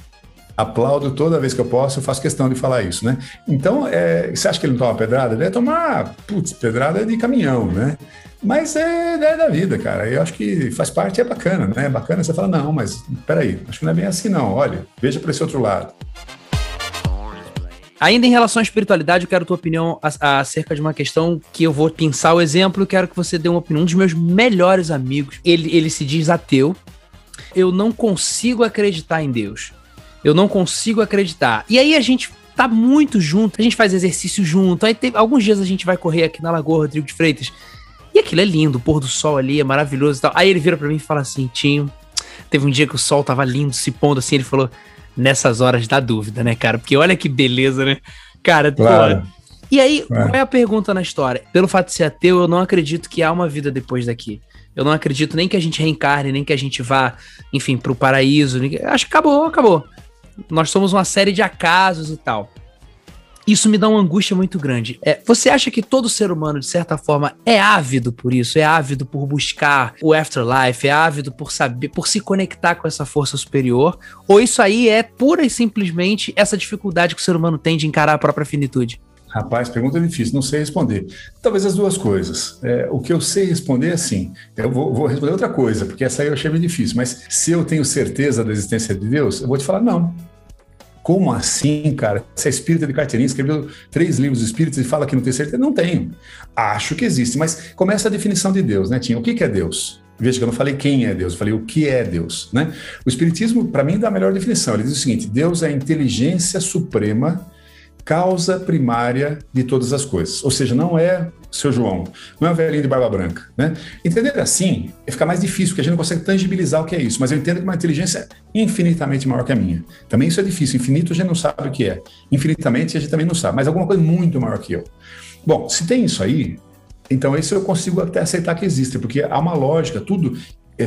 aplaudo toda vez que eu posso, faço questão de falar isso, né? Então, é, você acha que ele não toma pedrada? Ele vai tomar, putz, pedrada de caminhão, né? Mas é, é da vida, cara. Eu acho que faz parte, é bacana, né? É bacana você falar, não, mas peraí, acho que não é bem assim, não. Olha, veja para esse outro lado. Ainda em relação à espiritualidade, eu quero tua opinião acerca de uma questão que eu vou pensar o exemplo quero que você dê uma opinião. Um dos meus melhores amigos, ele, ele se diz ateu. Eu não consigo acreditar em Deus. Eu não consigo acreditar. E aí a gente tá muito junto, a gente faz exercício junto. Aí tem, alguns dias a gente vai correr aqui na Lagoa Rodrigo de Freitas. E aquilo é lindo, o pôr do sol ali é maravilhoso e tal. Aí ele vira para mim e fala assim: Tinho, teve um dia que o sol tava lindo, se pondo assim. Ele falou: Nessas horas dá dúvida, né, cara? Porque olha que beleza, né? Cara, claro. E aí, é. qual é a pergunta na história? Pelo fato de ser ateu, eu não acredito que há uma vida depois daqui. Eu não acredito nem que a gente reencarne, nem que a gente vá, enfim, pro paraíso. Acho que acabou, acabou nós somos uma série de acasos e tal. Isso me dá uma angústia muito grande. É, você acha que todo ser humano, de certa forma, é ávido por isso? É ávido por buscar o afterlife? É ávido por saber, por se conectar com essa força superior? Ou isso aí é pura e simplesmente essa dificuldade que o ser humano tem de encarar a própria finitude? Rapaz, pergunta difícil, não sei responder. Talvez as duas coisas. É, o que eu sei responder é assim. Eu vou, vou, responder outra coisa, porque essa aí eu achei meio difícil. Mas se eu tenho certeza da existência de Deus, eu vou te falar não. Como assim, cara? Você é espírita de carteirinha, escreveu três livros espíritos e fala que não tem certeza? Não tenho. Acho que existe, mas começa a definição de Deus, né, Tinha? O que, que é Deus? Veja que eu não falei quem é Deus, eu falei o que é Deus, né? O Espiritismo, para mim, dá a melhor definição. Ele diz o seguinte: Deus é a inteligência suprema causa primária de todas as coisas. Ou seja, não é seu João, não é o velhinho de barba branca. Né? Entender assim ficar mais difícil, porque a gente não consegue tangibilizar o que é isso, mas eu entendo que uma inteligência é infinitamente maior que a minha. Também isso é difícil, infinito a gente não sabe o que é. Infinitamente a gente também não sabe, mas alguma coisa muito maior que eu. Bom, se tem isso aí, então esse eu consigo até aceitar que existe, porque há uma lógica, tudo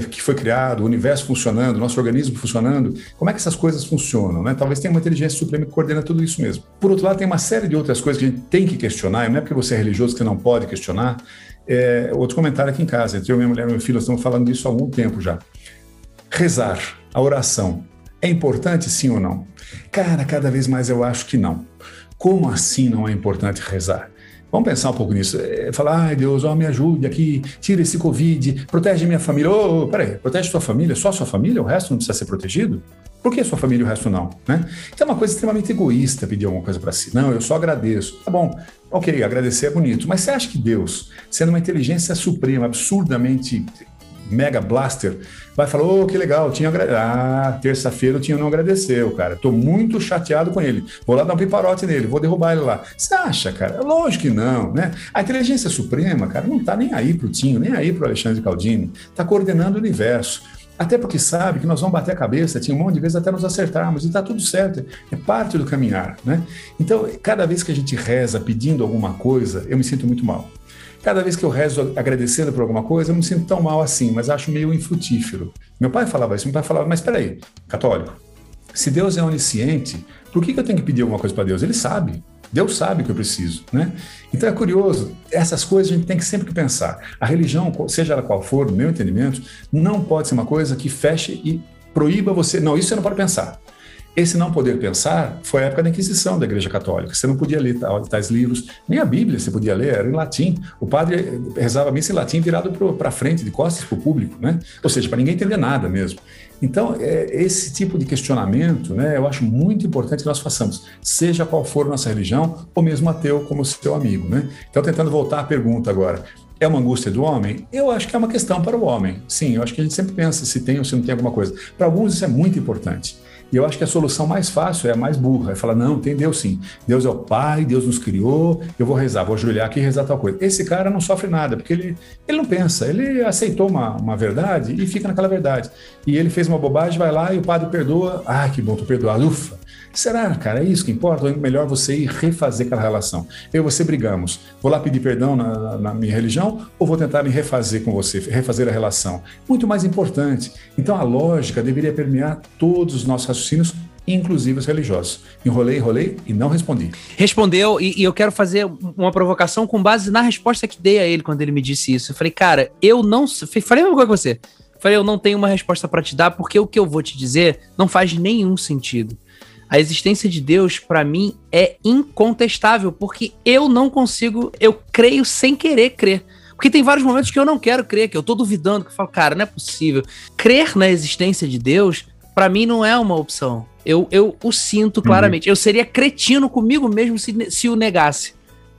que foi criado, o universo funcionando, o nosso organismo funcionando, como é que essas coisas funcionam, né? Talvez tenha uma inteligência suprema que coordena tudo isso mesmo. Por outro lado, tem uma série de outras coisas que a gente tem que questionar, e não é porque você é religioso que você não pode questionar. É, outro comentário aqui em casa, entre eu, minha mulher e meu filho, nós estamos falando disso há algum tempo já. Rezar, a oração, é importante sim ou não? Cara, cada vez mais eu acho que não. Como assim não é importante rezar? Vamos pensar um pouco nisso. É, falar, ai Deus, ó, me ajude aqui, tira esse Covid, protege minha família. Ô, oh, peraí, protege sua família, só sua família, o resto não precisa ser protegido? Por que sua família e o resto não? Né? Então é uma coisa extremamente egoísta pedir alguma coisa para si. Não, eu só agradeço. Tá bom, ok, agradecer é bonito, mas você acha que Deus, sendo uma inteligência suprema, absurdamente mega blaster, vai falar: oh, que legal, tinha Ah, terça-feira o Tinha não agradeceu, cara. Tô muito chateado com ele. Vou lá dar um piparote nele, vou derrubar ele lá. Você acha, cara? Lógico que não, né? A inteligência suprema, cara, não tá nem aí pro Tinho, nem aí pro Alexandre Caldini. Tá coordenando o universo. Até porque sabe que nós vamos bater a cabeça, tinha um monte de vezes até nos acertarmos, e está tudo certo, é parte do caminhar, né? Então, cada vez que a gente reza pedindo alguma coisa, eu me sinto muito mal. Cada vez que eu rezo agradecendo por alguma coisa, eu não me sinto tão mal assim, mas acho meio infrutífero. Meu pai falava isso, meu pai falava, mas peraí, católico, se Deus é onisciente, por que, eu tenho que pedir alguma coisa para Deus? Ele sabe. Deus sabe o que eu preciso, né? Então é curioso, essas coisas a gente tem que sempre pensar. A religião, seja ela qual for, no meu entendimento, não pode ser uma coisa que feche e proíba você. Não, isso você não pode pensar. Esse não poder pensar foi a época da Inquisição da Igreja Católica. Você não podia ler tais livros, nem a Bíblia você podia ler, era em latim. O padre rezava a missa em latim virado para frente, de costas para o público, né? Ou seja, para ninguém entender nada mesmo. Então, é, esse tipo de questionamento, né, eu acho muito importante que nós façamos, seja qual for nossa religião, ou mesmo ateu como seu amigo, né? Então, tentando voltar à pergunta agora, é uma angústia do homem? Eu acho que é uma questão para o homem. Sim, eu acho que a gente sempre pensa se tem ou se não tem alguma coisa. Para alguns isso é muito importante. E eu acho que a solução mais fácil é a mais burra, é falar, não, tem Deus sim. Deus é o Pai, Deus nos criou, eu vou rezar, vou ajoelhar aqui e rezar tal coisa. Esse cara não sofre nada, porque ele, ele não pensa, ele aceitou uma, uma verdade e fica naquela verdade. E ele fez uma bobagem, vai lá e o padre perdoa, ah, que bom, tu perdoado, ufa. Será, cara, é isso que importa? Ou é melhor você ir refazer aquela relação? Eu e você brigamos. Vou lá pedir perdão na, na, minha religião ou vou tentar me refazer com você, refazer a relação? Muito mais importante. Então a lógica deveria permear todos os nossos raciocínios inclusive os religiosos. Enrolei, enrolei e não respondi. Respondeu, e, e, eu quero fazer uma provocação com base na resposta que dei a ele quando ele me disse isso. Eu falei, cara, eu não. Falei a mesma coisa que você. Falei, eu não tenho uma resposta para te dar, porque o que eu vou te dizer não faz nenhum sentido. A existência de Deus, para mim, é incontestável, porque eu não consigo, eu creio sem querer crer. Porque tem vários momentos que eu não quero crer, que eu tô duvidando, que eu falo, cara, não é possível. Crer na existência de Deus, para mim, não é uma opção. Eu, eu o sinto uhum. claramente. Uhum. Eu seria cretino comigo mesmo se, se o negasse,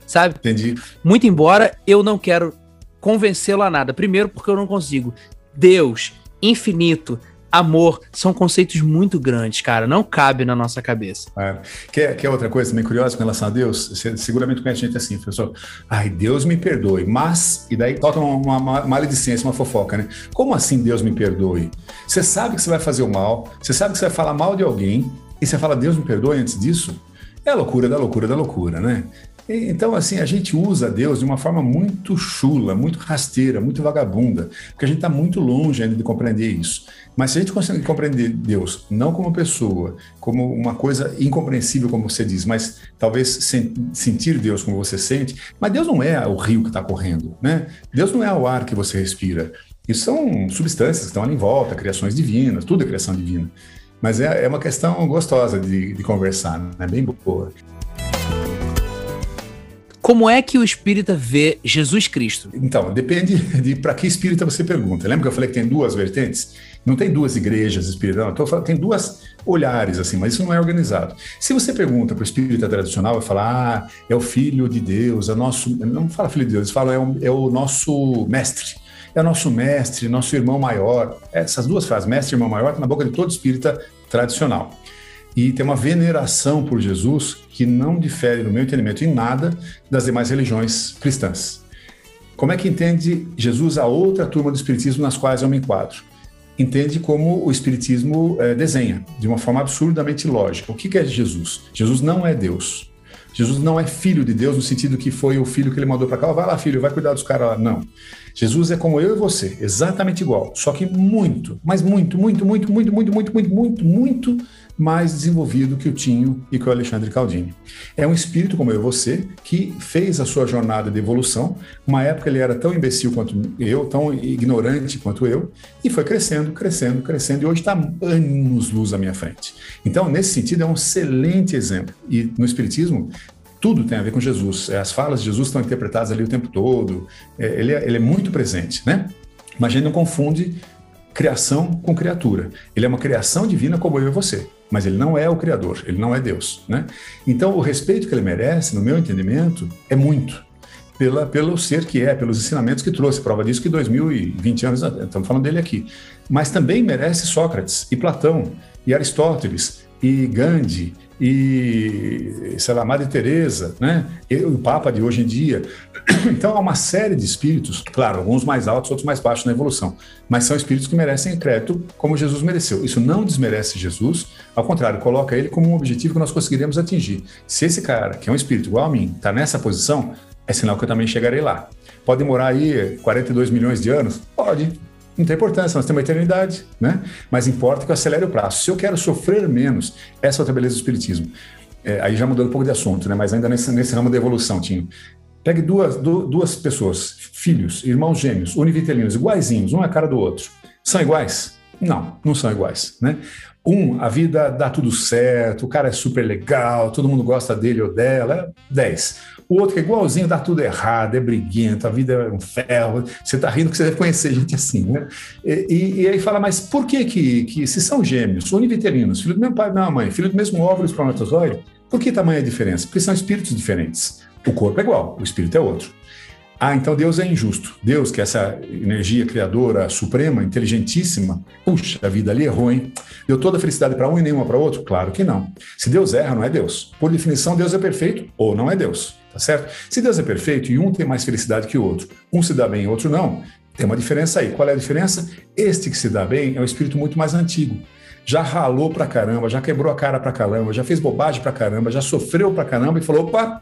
sabe? Entendi. Muito embora eu não quero convencê-lo a nada. Primeiro, porque eu não consigo. Deus, infinito, amor, são conceitos muito grandes, cara. Não cabe na nossa cabeça. É. Quer, quer outra coisa também curiosa com relação a Deus? Você seguramente conhece gente assim, professor. Ai, Deus me perdoe, mas. E daí toca uma, uma maledicência, uma fofoca, né? Como assim Deus me perdoe? Você sabe que você vai fazer o mal, você sabe que você vai falar mal de alguém, e você fala, Deus me perdoe antes disso? É a loucura da loucura da loucura, né? Então, assim, a gente usa Deus de uma forma muito chula, muito rasteira, muito vagabunda, porque a gente está muito longe ainda de compreender isso. Mas se a gente conseguir compreender Deus não como pessoa, como uma coisa incompreensível, como você diz, mas talvez sentir Deus como você sente, mas Deus não é o rio que está correndo, né? Deus não é o ar que você respira. Isso são substâncias que estão ali em volta, criações divinas, tudo é criação divina. Mas é, é uma questão gostosa de, de conversar, né? É bem boa. Como é que o espírita vê Jesus Cristo? Então, depende de para que espírita você pergunta. Lembra que eu falei que tem duas vertentes? Não tem duas igrejas espíritas, não. Falando, tem duas olhares, assim, mas isso não é organizado. Se você pergunta para o espírita tradicional, vai falar, ah, é o filho de Deus, é nosso. Não fala filho de Deus, fala, é o, é o nosso mestre. É nosso mestre, nosso irmão maior. Essas duas frases, mestre e irmão maior, tá na boca de todo espírita tradicional e tem uma veneração por Jesus que não difere, no meu entendimento, em nada das demais religiões cristãs. Como é que entende Jesus a outra turma do Espiritismo nas quais eu me enquadro? Entende como o Espiritismo é, desenha, de uma forma absurdamente lógica. O que é Jesus? Jesus não é Deus. Jesus não é filho de Deus no sentido que foi o filho que ele mandou para cá, vai lá, filho, vai cuidar dos caras lá. Não. Jesus é como eu e você, exatamente igual, só que muito, mas muito, muito, muito, muito, muito, muito, muito, muito, muito mais desenvolvido que o Tinho e que o Alexandre Caldini. É um espírito como eu e você que fez a sua jornada de evolução. Uma época ele era tão imbecil quanto eu, tão ignorante quanto eu, e foi crescendo, crescendo, crescendo, e hoje está anos luz à minha frente. Então, nesse sentido, é um excelente exemplo. E no Espiritismo, tudo tem a ver com Jesus. As falas de Jesus estão interpretadas ali o tempo todo. É, ele é, ele é muito presente, né? Mas a gente não confunde criação com criatura. Ele é uma criação divina como eu e você mas ele não é o Criador, ele não é Deus. Né? Então, o respeito que ele merece, no meu entendimento, é muito. Pela, pelo ser que é, pelos ensinamentos que trouxe. Prova disso que 2020 anos, estamos falando dele aqui. Mas também merece Sócrates, e Platão, e Aristóteles, e Gandhi, e, sei lá, Madre Teresa, né? O Papa de hoje em dia. (clears throat) Então há uma série de espíritos, claro, alguns mais altos, outros mais baixos na evolução, mas são espíritos que merecem crédito como Jesus mereceu. Isso não desmerece Jesus, ao contrário, coloca ele como um objetivo que nós conseguiremos atingir. Se esse cara, que é um espírito igual a mim, está nessa posição, é sinal que eu também chegarei lá. Pode demorar aí 42 milhões de anos? Pode, não tem importância, nós temos uma eternidade, né? Mas importa que eu acelere o prazo. Se eu quero sofrer menos, essa é outra beleza do Espiritismo. É, aí já mudando um pouco de assunto, né? Mas ainda nesse, nesse ramo da evolução, Tinho. Pegue duas, du, duas pessoas, filhos, irmãos gêmeos, univitelinos, iguaizinhos, um é a cara do outro. São iguais? Não, não são iguais, né? Um, a vida dá tudo certo, o cara é super legal, todo mundo gosta dele ou dela, 10. O outro que é igualzinho, dá tudo errado, é briguento, a vida é um ferro. Você está rindo que você deve conhecer gente assim, né? E, e, e, aí fala, mas por que, que, que se são gêmeos, univitelinos, filho do mesmo pai e mesma mãe, filho do mesmo óvulo espermatozoide, por que tamanha diferença? Porque são espíritos diferentes. O corpo é igual, o espírito é outro. Ah, então Deus é injusto. Deus, que é essa energia criadora suprema, inteligentíssima, puxa, a vida ali errou, hein? Deu toda a felicidade para um e nenhuma para outro? Claro que não. Se Deus erra, não é Deus. Por definição, Deus é perfeito ou não é Deus. Tá certo? Se Deus é perfeito e um tem mais felicidade que o outro, um se dá bem e outro não, tem uma diferença aí. Qual é a diferença? Este que se dá bem é um espírito muito mais antigo. Já ralou pra caramba, já quebrou a cara pra caramba, já fez bobagem pra caramba, já sofreu pra caramba e falou: opa,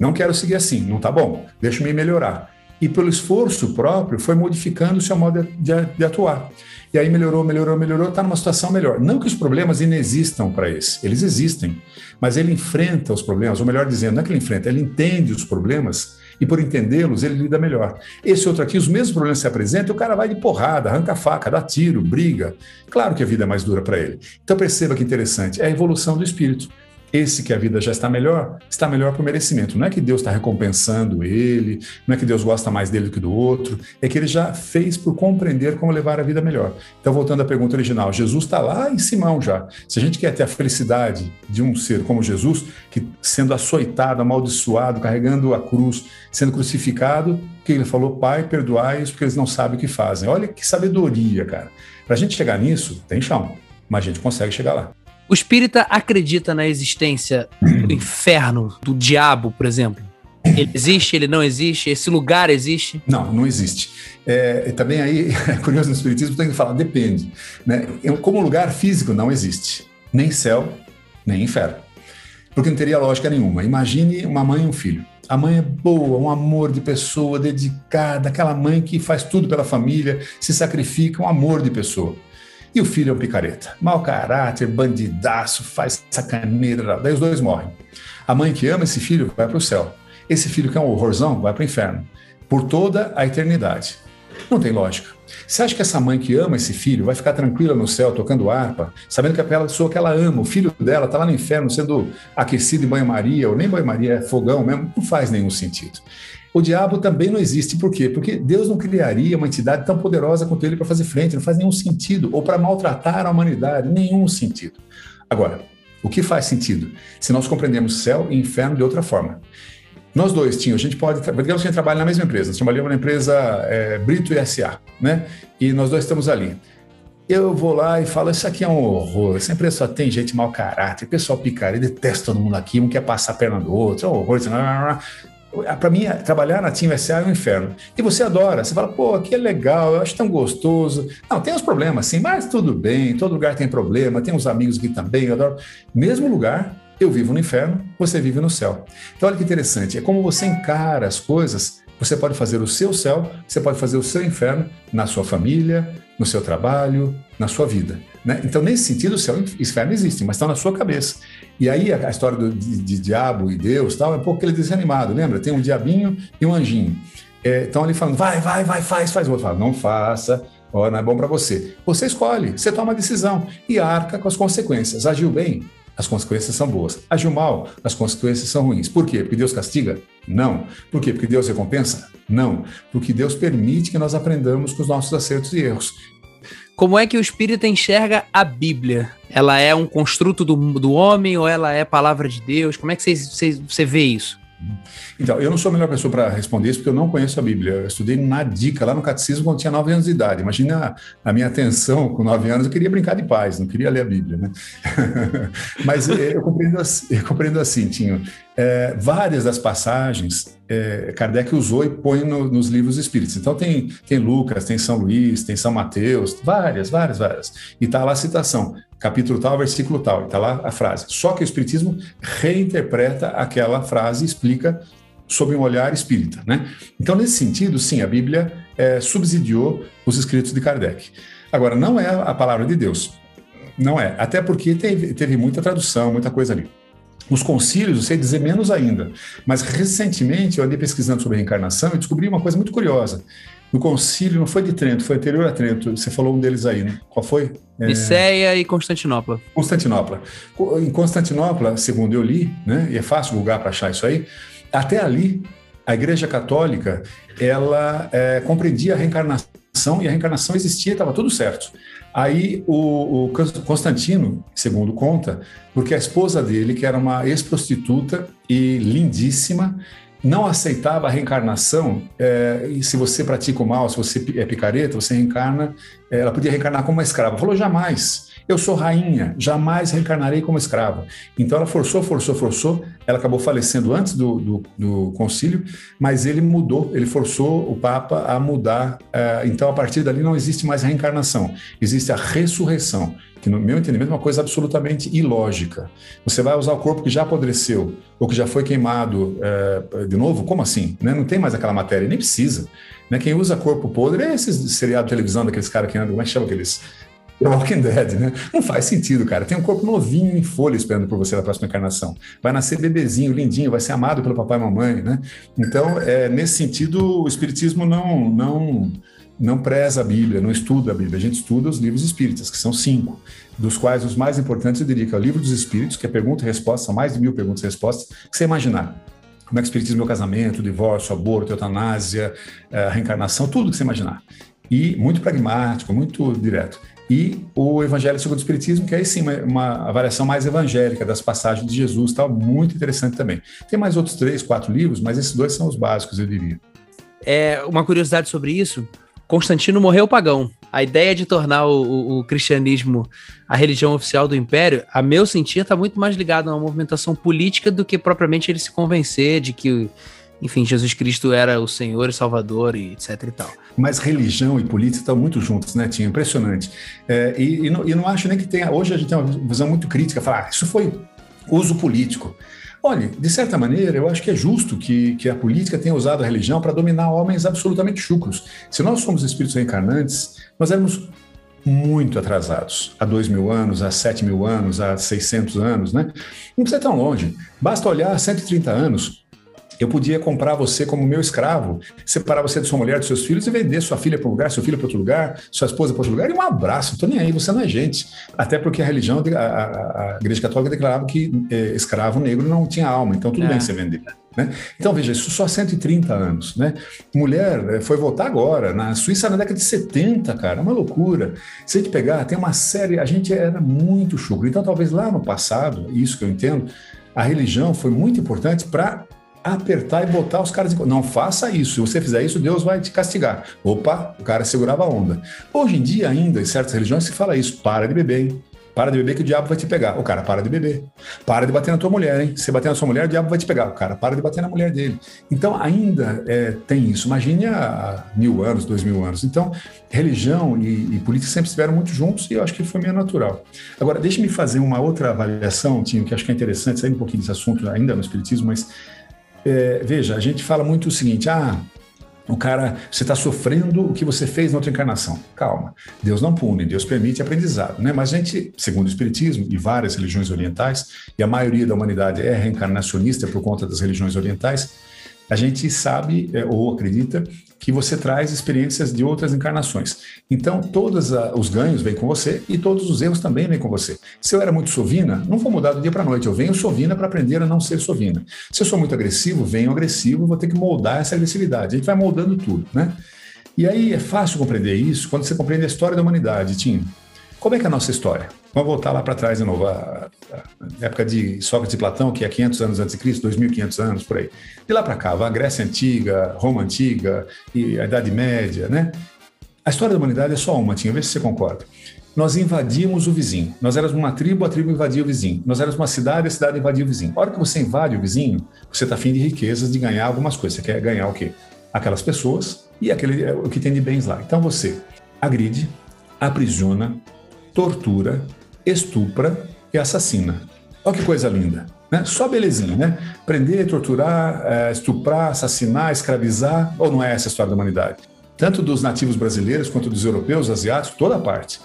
não quero seguir assim, não tá bom, deixa-me melhorar. E pelo esforço próprio foi modificando o seu modo de, de, atuar. E aí melhorou, melhorou, melhorou, está numa situação melhor. Não que os problemas inexistam para esse, eles existem, mas ele enfrenta os problemas, ou melhor dizendo, não é que ele enfrenta, ele entende os problemas e por entendê-los ele lida melhor. Esse outro aqui, os mesmos problemas se apresentam, o cara vai de porrada, arranca a faca, dá tiro, briga. Claro que a vida é mais dura para ele. Então perceba que interessante, é a evolução do espírito esse que a vida já está melhor, está melhor por merecimento. Não é que Deus está recompensando ele, não é que Deus gosta mais dele do que do outro, é que ele já fez por compreender como levar a vida melhor. Então, voltando à pergunta original, Jesus está lá em Simão já. Se a gente quer ter a felicidade de um ser como Jesus, que sendo açoitado, amaldiçoado, carregando a cruz, sendo crucificado, que ele falou, Pai, perdoai-os porque eles não sabem o que fazem. Olha que sabedoria, cara. Para a gente chegar nisso, tem chão, mas a gente consegue chegar lá. O espírita acredita na existência do inferno, do diabo, por exemplo? Ele existe, ele não existe? Esse lugar existe? Não, não existe. É, também aí, (laughs) é curioso no Espiritismo, tem que falar, depende. Né? Como lugar físico, não existe. Nem céu, nem inferno. Porque não teria lógica nenhuma. Imagine uma mãe e um filho. A mãe é boa, um amor de pessoa, dedicada, aquela mãe que faz tudo pela família, se sacrifica, um amor de pessoa. E o filho é um picareta. Mau caráter, bandidaço, faz sacaneira. Daí os dois morrem. A mãe que ama esse filho vai para o céu. Esse filho que é um horrorzão vai para o inferno. Por toda a eternidade. Não tem lógica. Você acha que essa mãe que ama esse filho vai ficar tranquila no céu tocando harpa, sabendo que aquela pessoa que ela ama, o filho dela, está lá no inferno sendo aquecido em banho-maria, ou nem banho-maria, é fogão mesmo? Não faz nenhum sentido. O diabo também não existe. Por quê? Porque Deus não criaria uma entidade tão poderosa quanto ele para fazer frente, não faz nenhum sentido. Ou para maltratar a humanidade, nenhum sentido. Agora, o que faz sentido? Se nós compreendemos céu e inferno de outra forma. Nós dois tínhamos, a gente pode, digamos que a gente trabalha na mesma empresa, nós trabalhamos na empresa é, Brito e SA, né? E nós dois estamos ali. Eu vou lá e falo, isso aqui é um horror, essa empresa só tem gente mau caráter, pessoal picareta, detesta todo mundo aqui, um quer passar a perna do outro, é um horror. Para mim, trabalhar na Team SA é um inferno. E você adora, você fala, pô, aqui é legal, eu acho tão gostoso. Não, tem uns problemas sim, mas tudo bem, todo lugar tem problema, tem uns amigos aqui também, eu adoro. Mesmo lugar, Eu vivo no inferno, você vive no céu. Então, olha que interessante. É como você encara as coisas. Você pode fazer o seu céu, você pode fazer o seu inferno na sua família, no seu trabalho, na sua vida. Né? Então, nesse sentido, o céu e inferno existem, mas estão na sua cabeça. E aí, a, história do, de, de, diabo e Deus tal, é um pouco desanimado, lembra? Tem um diabinho e um anjinho. É, estão ali falando, vai, vai, vai, faz, faz. O outro fala, não faça, ó, não é bom para você. Você escolhe, você toma a decisão e arca com as consequências. Agiu bem? As consequências são boas. Agiu mal? As consequências são ruins. Por quê? Porque Deus castiga? Não. Por quê? Porque Deus recompensa? Não. Porque Deus permite que nós aprendamos com os nossos acertos e erros. Como é que o espírita enxerga a Bíblia? Ela é um construto do, do homem ou ela é palavra de Deus? Como é que você, vê isso? Então, eu não sou a melhor pessoa para responder isso porque eu não conheço a Bíblia. Eu estudei na dica, lá no catecismo, quando tinha nove anos de idade. Imagina a, a minha atenção com nove anos, eu queria brincar de paz, não queria ler a Bíblia, né? (laughs) Mas eh, eu compreendo, assim, eu compreendo assim, Tinho. É, várias das passagens é, Kardec usou e põe no, nos livros espíritos. Então tem, tem Lucas, tem São Luís, tem São Mateus, várias, várias, várias. E está lá a citação capítulo tal, versículo tal, está lá a frase. Só que o Espiritismo reinterpreta aquela frase e explica sob um olhar espírita. Né? Então, nesse sentido, sim, a Bíblia é, subsidiou os escritos de Kardec. Agora, não é a palavra de Deus. Não é. Até porque teve, teve muita tradução, muita coisa ali. Os concílios, eu sei dizer menos ainda, mas recentemente eu andei pesquisando sobre reencarnação e descobri uma coisa muito curiosa no concílio, não foi de Trento, foi anterior a Trento. Você falou um deles aí, né? Qual foi? É... Niceia e Constantinopla. Constantinopla. Em Constantinopla, segundo eu li, né? E é fácil lugar para achar isso aí. Até ali, a Igreja Católica ela é, compreendia a reencarnação e a reencarnação existia, estava tudo certo. Aí o, o, Constantino, segundo conta, porque a esposa dele, que era uma ex-prostituta e lindíssima, não aceitava a reencarnação, é, e se você pratica o mal, se você é picareta, você reencarna, é, ela podia reencarnar como uma escrava. Falou, jamais. Eu sou rainha, jamais reencarnarei como escrava. Então ela forçou, forçou, forçou. Ela acabou falecendo antes do, do, do concílio, mas ele mudou, ele forçou o Papa a mudar. Uh, então a partir dali não existe mais reencarnação, existe a ressurreição, que no meu entendimento é uma coisa absolutamente ilógica. Você vai usar o corpo que já apodreceu ou que já foi queimado uh, de novo? Como assim? Né? Não tem mais aquela matéria, nem precisa. Né? Quem usa corpo podre é esses seriados de televisão daqueles caras que andam, como é que chama aqueles? The Walking Dead, né? Não faz sentido, cara. Tem um corpo novinho em folha esperando por você na próxima encarnação. Vai nascer bebezinho, lindinho, vai ser amado pelo papai e mamãe, né? Então, é, nesse sentido, o Espiritismo não, não, não preza a Bíblia, não estuda a Bíblia. A gente estuda os livros espíritas, que são cinco, dos quais os mais importantes eu diria que é o Livro dos Espíritos, que é pergunta e resposta, são mais de mil perguntas e respostas, que você imaginar. Como é que o Espiritismo é o casamento, divórcio, aborto, eutanásia, reencarnação, tudo que você imaginar. E muito pragmático, muito direto e o Evangelho segundo o Espiritismo, que é sim uma, uma avaliação mais evangélica das passagens de Jesus, tal, muito interessante também. Tem mais outros três, quatro livros, mas esses dois são os básicos, eu diria. É uma curiosidade sobre isso. Constantino morreu pagão. A ideia de tornar o, o, o cristianismo a religião oficial do império, a meu sentir, está muito mais ligado a uma movimentação política do que propriamente ele se convencer de que enfim, Jesus Cristo era o Senhor e Salvador e etc e tal. Mas religião e política estão muito juntos, né, Tinha? Impressionante. É, e, e, não, e não acho nem que tenha. Hoje a gente tem uma visão muito crítica, falar, ah, isso foi uso político. Olha, de certa maneira, eu acho que é justo que, que a política tenha usado a religião para dominar homens absolutamente chucros. Se nós somos espíritos reencarnantes, nós éramos muito atrasados, há dois mil anos, há sete mil anos, há 600 anos, né? Não precisa ir tão longe. Basta olhar 130 anos eu podia comprar você como meu escravo, separar você de sua mulher, dos seus filhos e vender sua filha para um lugar, seu filho para outro lugar, sua esposa para outro lugar, e um abraço, estou nem aí, você não é gente. Até porque a religião, a, a, a Igreja Católica declarava que é, escravo negro não tinha alma, então tudo é. bem você vender. Né? Então, veja, isso só 130 anos. Né? Mulher é, foi votar agora, na Suíça na década de 70, cara, é uma loucura. Se a gente pegar, tem uma série, a gente era muito chucro. Então, talvez lá no passado, isso que eu entendo, a religião foi muito importante para apertar e botar os caras em... Não faça isso. Se você fizer isso, Deus vai te castigar. Opa, o cara segurava a onda. Hoje em dia, ainda, em certas religiões, se fala isso. Para de beber, hein? Para de beber que o diabo vai te pegar. O cara para de beber. Para de bater na tua mulher, hein? Se bater na sua mulher, o diabo vai te pegar. O cara para de bater na mulher dele. Então, ainda é, tem isso. Imagine há mil anos, dois mil anos. Então, religião e, e política sempre estiveram muito juntos e eu acho que foi meio natural. Agora, deixe-me fazer uma outra avaliação, Tinho, que acho que é interessante, sair um pouquinho desse assunto ainda no Espiritismo, mas é, veja, a gente fala muito o seguinte: ah, o cara, você está sofrendo o que você fez na outra encarnação. Calma, Deus não pune, Deus permite aprendizado, né? Mas a gente, segundo o Espiritismo e várias religiões orientais, e a maioria da humanidade é reencarnacionista por conta das religiões orientais, a gente sabe é, ou acredita que você traz experiências de outras encarnações. Então, todos os ganhos vêm com você e todos os erros também vêm com você. Se eu era muito sovina, não vou mudar do dia para noite. Eu venho sovina para aprender a não ser sovina. Se eu sou muito agressivo, venho agressivo, vou ter que moldar essa agressividade. A gente vai moldando tudo, né? E aí é fácil compreender isso quando você compreende a história da humanidade, Tim. Como é que é a nossa história? Vamos voltar lá para trás de novo, a, a, época de Sócrates e Platão, que é 500 anos antes de Cristo, 2.500 anos, por aí. De lá para cá, a Grécia Antiga, Roma Antiga e a Idade Média, né? A história da humanidade é só uma, Tinha, vê se você concorda. Nós invadimos o vizinho. Nós éramos uma tribo, a tribo invadia o vizinho. Nós éramos uma cidade, a cidade invadia o vizinho. A hora que você invade o vizinho, você está afim de riquezas, de ganhar algumas coisas. Você quer ganhar o quê? Aquelas pessoas e aquele, o que tem de bens lá. Então você agride, aprisiona, tortura, estupra e assassina. Olha que coisa linda. Né? Só belezinha, né? Prender, torturar, é, estuprar, assassinar, escravizar, ou não é essa a história da humanidade? Tanto dos nativos brasileiros quanto dos europeus, asiáticos, toda parte.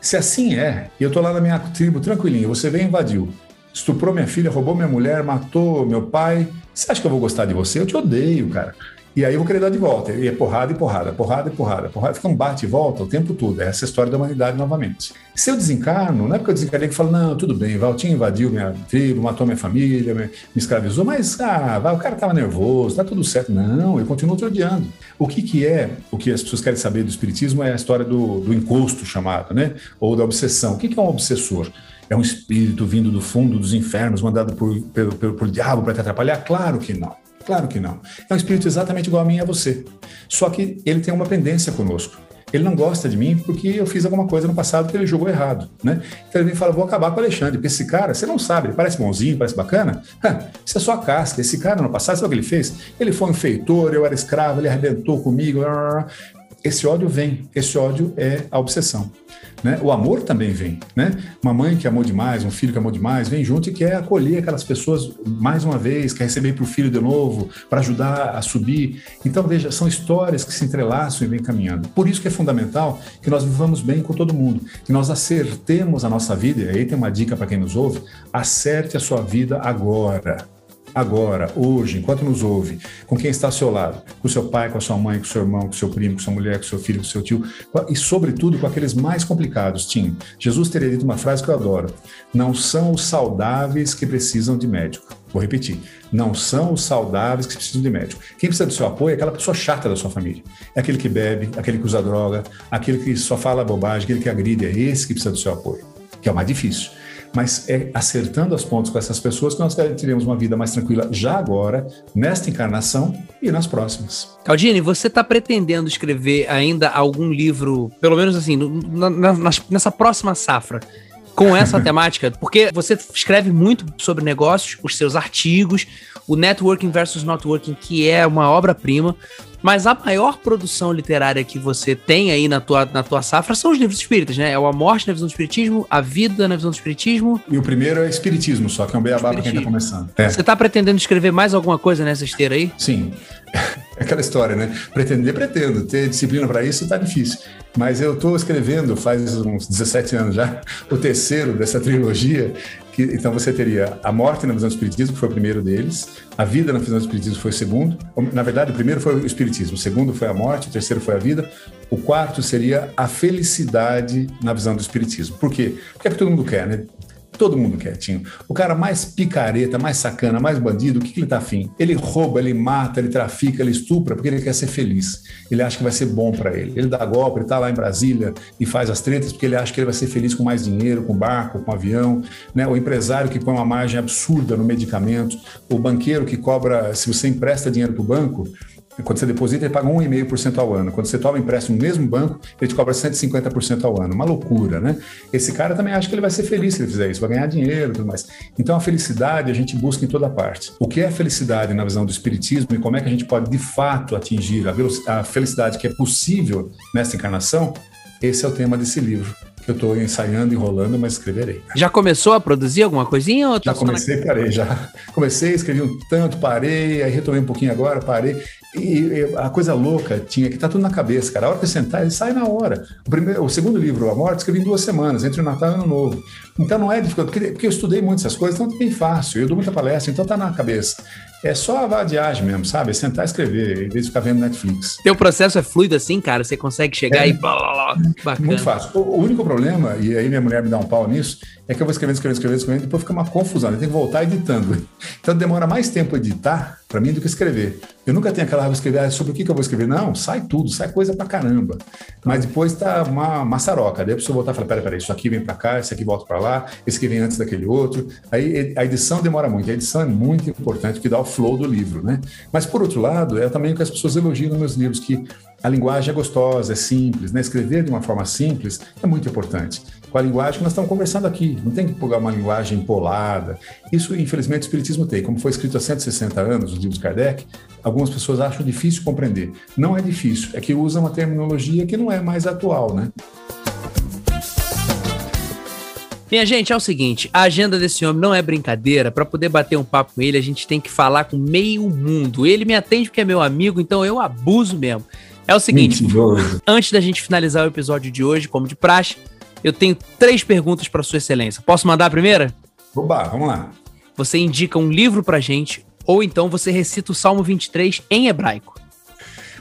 Se assim é, e eu tô lá na minha tribo tranquilinho, você vem e invadiu, estuprou minha filha, roubou minha mulher, matou meu pai, você acha que eu vou gostar de você? Eu te odeio, cara. E aí eu vou querer dar de volta. E é porrada e porrada, porrada e porrada, porrada. Fica um bate e volta o tempo todo. É essa história da humanidade novamente. Se eu desencarno, não é porque eu desencarnei que falo, não, tudo bem, Valtinho invadiu minha tribo, matou minha família, me, escravizou, mas ah, o cara estava nervoso, tá tudo certo. Não, eu continuo te odiando. O que, que é, o que as pessoas querem saber do Espiritismo é a história do, do encosto chamado, né? Ou da obsessão. O que, que é um obsessor? É um espírito vindo do fundo dos infernos, mandado por, pelo, pelo diabo para te atrapalhar? Claro que não. Claro que não. É um espírito exatamente igual a mim e a você. Só que ele tem uma pendência conosco. Ele não gosta de mim porque eu fiz alguma coisa no passado que ele jogou errado, né? Então ele vem e fala, vou acabar com o Alexandre, porque esse cara, você não sabe, ele parece bonzinho, parece bacana. isso é só casca. Esse cara no passado, sabe o que ele fez? Ele foi um feitor, eu era escravo, ele arrebentou comigo. Esse ódio vem, esse ódio é a obsessão. Né? O amor também vem. Né? Uma mãe que amou demais, um filho que amou demais, vem junto e quer acolher aquelas pessoas mais uma vez, quer receber para o filho de novo, para ajudar a subir. Então, veja, são histórias que se entrelaçam e vêm caminhando. Por isso que é fundamental que nós vivamos bem com todo mundo, que nós acertemos a nossa vida, e aí tem uma dica para quem nos ouve: acerte a sua vida agora agora, hoje, enquanto nos ouve, com quem está ao seu lado, com seu pai, com a sua mãe, com seu irmão, com seu primo, com sua mulher, com seu filho, com seu tio, e sobretudo com aqueles mais complicados, Tim. Jesus teria dito uma frase que eu adoro: não são os saudáveis que precisam de médico. Vou repetir: não são os saudáveis que precisam de médico. Quem precisa do seu apoio é aquela pessoa chata da sua família. É aquele que bebe, aquele que usa droga, aquele que só fala bobagem, aquele que agride. É esse que precisa do seu apoio, que é o mais difícil mas é acertando as pontos com essas pessoas que nós teremos uma vida mais tranquila já agora, nesta encarnação e nas próximas. Caldini, você está pretendendo escrever ainda algum livro, pelo menos assim, na, na, nessa próxima safra? Com essa temática, porque você escreve muito sobre negócios, os seus artigos, o Networking versus Networking, que é uma obra-prima. Mas a maior produção literária que você tem aí na tua, na tua safra são os livros espíritas, né? É o A Morte na Visão do Espiritismo, A Vida na Visão do Espiritismo. E o primeiro é Espiritismo, só que é um beabá para quem está começando. É. Você está pretendendo escrever mais alguma coisa nessa esteira aí? Sim. Aquela história, né? Pretender, pretendo. Ter disciplina para isso está difícil. Mas eu estou escrevendo faz uns 17 anos já, o terceiro dessa trilogia, que, então você teria A Morte na Visão do Espiritismo, que foi o primeiro deles, A Vida na Visão do Espiritismo foi o segundo. Na verdade, o primeiro foi o Espiritismo, o segundo foi a morte, o terceiro foi a vida, o quarto seria a felicidade na visão do Espiritismo. Por quê? Porque é que todo mundo quer, né? Todo mundo quietinho. O cara mais picareta, mais sacana, mais bandido, o que, que ele tá afim? Ele rouba, ele mata, ele trafica, ele estupra porque ele quer ser feliz. Ele acha que vai ser bom para ele. Ele dá golpe, ele tá lá em Brasília e faz as tretas porque ele acha que ele vai ser feliz com mais dinheiro, com barco, com avião. Né? O empresário que põe uma margem absurda no medicamento. O banqueiro que cobra, se você empresta dinheiro para o banco, Quando você deposita, ele paga 1,5% ao ano. Quando você toma empréstimo no mesmo banco, ele te cobra 150% ao ano. Uma loucura, né? Esse cara também acha que ele vai ser feliz se ele fizer isso, vai ganhar dinheiro e tudo mais. Então a felicidade a gente busca em toda parte. O que é felicidade na visão do Espiritismo e como é que a gente pode de fato atingir a felicidade que é possível nessa encarnação, esse é o tema desse livro eu estou ensaiando, enrolando, mas escreverei. Já começou a produzir alguma coisinha? Ou tá já comecei, na... parei, já. Comecei, escrevi um tanto, parei, aí retomei um pouquinho agora, parei. E, a coisa louca tinha que estar tá tudo na cabeça, cara. A hora que eu sentar, ele sai na hora. O, primeiro, o segundo livro, A Morte, escrevi em duas semanas, entre o Natal e o Ano Novo. Então não é difícil, porque, porque eu estudei muito essas coisas, então é bem fácil. Eu dou muita palestra, então tá na cabeça. É só a vadiagem mesmo, sabe? É sentar e escrever, em vez de ficar vendo Netflix. Teu processo é fluido assim, cara? Você consegue chegar é, e. Blá, blá, blá, muito fácil. O, o, único problema, e aí minha mulher me dá um pau nisso, é que eu vou escrevendo, escrevendo, escrevendo, escrevendo, depois fica uma confusão. Eu tenho que voltar editando. Então demora mais tempo editar para mim do que escrever. Eu nunca tenho aquela, vou escrever ah, sobre o que, que eu vou escrever. Não, sai tudo, sai coisa pra caramba. Mas depois tá uma maçaroca. Daí a pessoa voltar e falar: peraí, peraí, isso aqui vem para cá, esse aqui volta para lá, esse aqui vem antes daquele outro. Aí a edição demora muito. A edição é muito importante porque dá o flow do livro, né? Mas por outro lado, é também o que as pessoas elogiam nos meus livros, que a linguagem é gostosa, é simples, né? Escrever de uma forma simples é muito importante com a linguagem que nós estamos conversando aqui. Não tem que pegar uma linguagem empolada. Isso, infelizmente, o Espiritismo tem. Como foi escrito há 160 anos, os livros de Kardec, algumas pessoas acham difícil compreender. Não é difícil, é que usa uma terminologia que não é mais atual, né? Minha gente, é o seguinte, a agenda desse homem não é brincadeira. Para poder bater um papo com ele, a gente tem que falar com meio mundo. Ele me atende porque é meu amigo, então eu abuso mesmo. É o seguinte, Mentiroso. antes da gente finalizar o episódio de hoje, como de praxe, eu tenho três perguntas para Sua Excelência. Posso mandar a primeira? Oba, vamos lá. Você indica um livro para gente, ou então você recita o Salmo 23 em hebraico.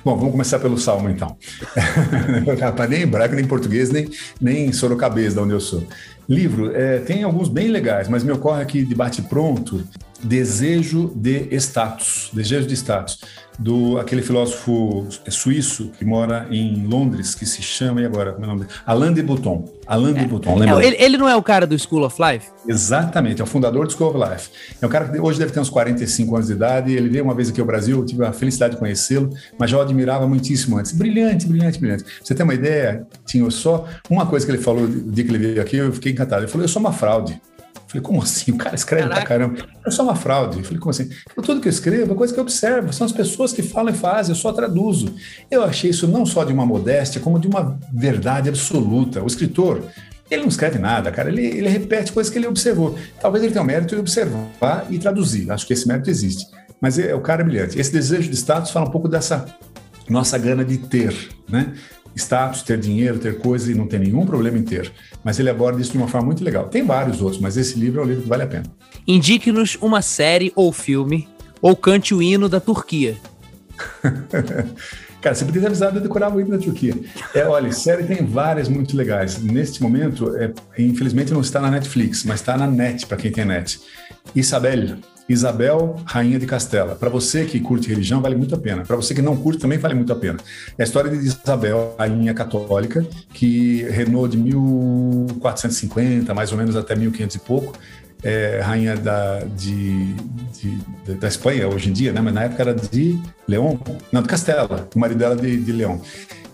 Bom, vamos começar pelo Salmo, então. (laughs) nem hebraico, nem português, nem, nem sorocabês, da onde eu sou. Livro, é, tem alguns bem legais, mas me ocorre aqui de bate-pronto, Desejo de Status, Desejo de Status do aquele filósofo suíço que mora em Londres, que se chama, e agora, como é o nome dele? Alain de Botton. Alain é. de Botton, lembra? É, ele, ele, não é o cara do School of Life? Exatamente, é o fundador do School of Life. É um cara que hoje deve ter uns 45 anos de idade, ele veio uma vez aqui ao Brasil, eu tive a felicidade de conhecê-lo, mas já o admirava muitíssimo antes. Brilhante, brilhante, brilhante. você tem uma ideia, tinha só uma coisa que ele falou o dia que ele veio aqui, eu fiquei encantado. Ele falou, eu sou uma fraude. Falei, como assim? O cara escreve Caraca. pra caramba. É só uma fraude. Falei, como assim? Tudo que eu escrevo é coisa que eu observo. São as pessoas que falam e fazem, eu só traduzo. Eu achei isso não só de uma modéstia, como de uma verdade absoluta. O escritor, ele não escreve nada, cara. Ele, ele repete coisas que ele observou. Talvez ele tenha o mérito de observar e traduzir. Acho que esse mérito existe. Mas é, o cara é brilhante. Esse desejo de status fala um pouco dessa nossa gana de ter, né? Status, ter dinheiro, ter coisa e não tem nenhum problema em ter. Mas ele aborda isso de uma forma muito legal. Tem vários outros, mas esse livro é um livro que vale a pena. Indique-nos uma série ou filme, ou cante o hino da Turquia. (laughs) Cara, você podia ter avisado de decorar o hino da Turquia. É, olha, série tem várias muito legais. Neste momento, é, infelizmente não está na Netflix, mas está na net, para quem tem net. Isabel, Isabel, Rainha de Castela. Para você que curte religião, vale muito a pena. Para você que não curte, também vale muito a pena. É a história de Isabel, rainha católica, que reinou de 1450, mais ou menos até 1500 e pouco. É, rainha da, de, de, da Espanha hoje em dia, né? mas na época era de Leão, não, de Castela, o marido dela de, de Leão.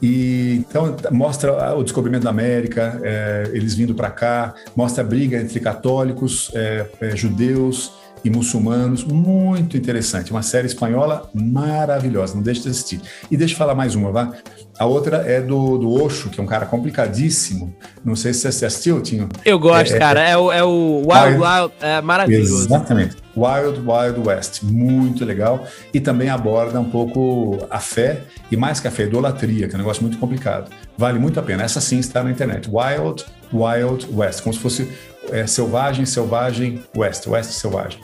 E então mostra o descobrimento da América, é, eles vindo para cá, mostra a briga entre católicos, é, é judeus, e muçulmanos, muito interessante. Uma série espanhola maravilhosa, não deixe de assistir. E deixa eu falar mais uma, vá. A outra é do, do Osho, que é um cara complicadíssimo. Não sei se você assistiu, Tinho. Eu gosto, é, cara. É, é, o, é o Wild Wild, Wild é maravilhoso. Exatamente. Wild Wild West, muito legal. E também aborda um pouco a fé, e mais que a fé, a idolatria, que é um negócio muito complicado. Vale muito a pena. Essa sim está na internet. Wild Wild West, como se fosse é, selvagem, selvagem, West, West selvagem.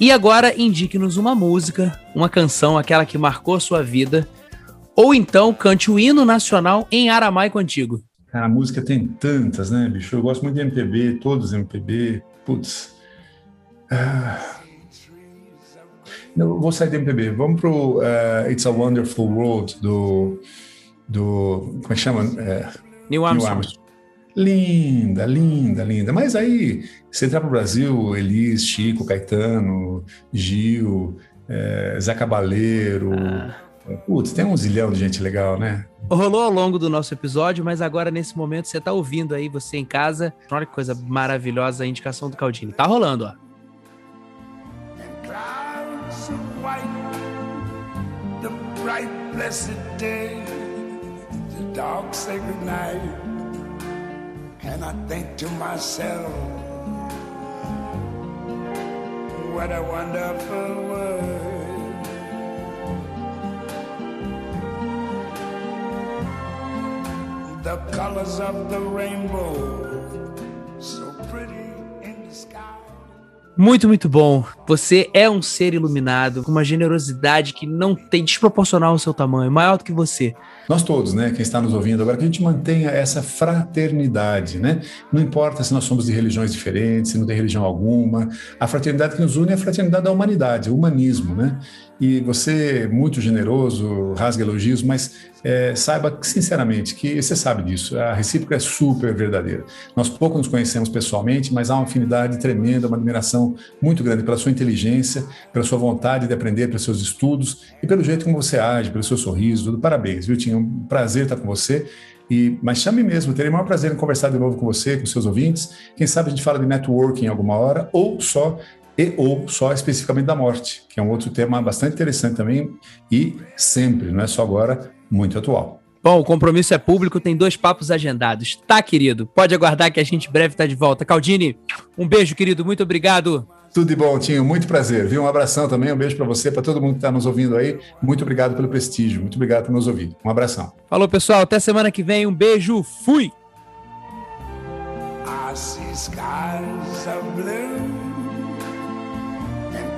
E agora indique-nos uma música, uma canção, aquela que marcou a sua vida, ou então cante o hino nacional em aramaico antigo. Cara, a música tem tantas, né, bicho? Eu gosto muito de MPB, todos MPB. Putz. Ah. Eu vou sair do MPB. Vamos pro uh, It's a Wonderful World do. do como é que chama? É, Neil Armstrong. Neil Armstrong. Linda, linda, linda. Mas aí, você entrar para o Brasil, Elis, Chico, Caetano, Gil, é, Zé Cabaleiro, ah. Putz, tem um zilhão de gente legal, né? Rolou ao longo do nosso episódio, mas agora nesse momento você tá ouvindo aí, você em casa. Olha que coisa maravilhosa a indicação do Caldini. Tá rolando, ó. And I think to myself, what a wonderful world. the colors of the rainbow, so pretty in the sky. Muito, muito bom. Você é um ser iluminado, com uma generosidade que não tem desproporcional ao seu tamanho, maior do que você. Nós todos, né, quem está nos ouvindo agora, que a gente mantenha essa fraternidade, né? Não importa se nós somos de religiões diferentes, se não tem religião alguma, a fraternidade que nos une é a fraternidade da humanidade, o humanismo, né? E você, muito generoso, rasga elogios, mas é, saiba sinceramente que você sabe disso, a recíproca é super verdadeira. Nós pouco nos conhecemos pessoalmente, mas há uma afinidade tremenda, uma admiração muito grande pela sua inteligência, pela sua vontade de aprender, pelos seus estudos e pelo jeito como você age, pelo seu sorriso, tudo. Parabéns, viu? Tinha um prazer estar com você. E, mas chame mesmo, terei o maior prazer em conversar de novo com você, com seus ouvintes. Quem sabe a gente fala de networking alguma hora, ou só e ou só especificamente da morte, que é um outro tema bastante interessante também e sempre, não é só agora, muito atual. Bom, o compromisso é público, tem dois papos agendados. Tá, querido? Pode aguardar que a gente breve tá de volta. Caldini, um beijo, querido. Muito obrigado. Tudo de bom, Tinho. Muito prazer. Viu? Um abração também. Um beijo para você, para todo mundo que está nos ouvindo aí. Muito obrigado pelo prestígio. Muito obrigado por nos ouvir. Um abração. Falou, pessoal. Até semana que vem. Um beijo. Fui.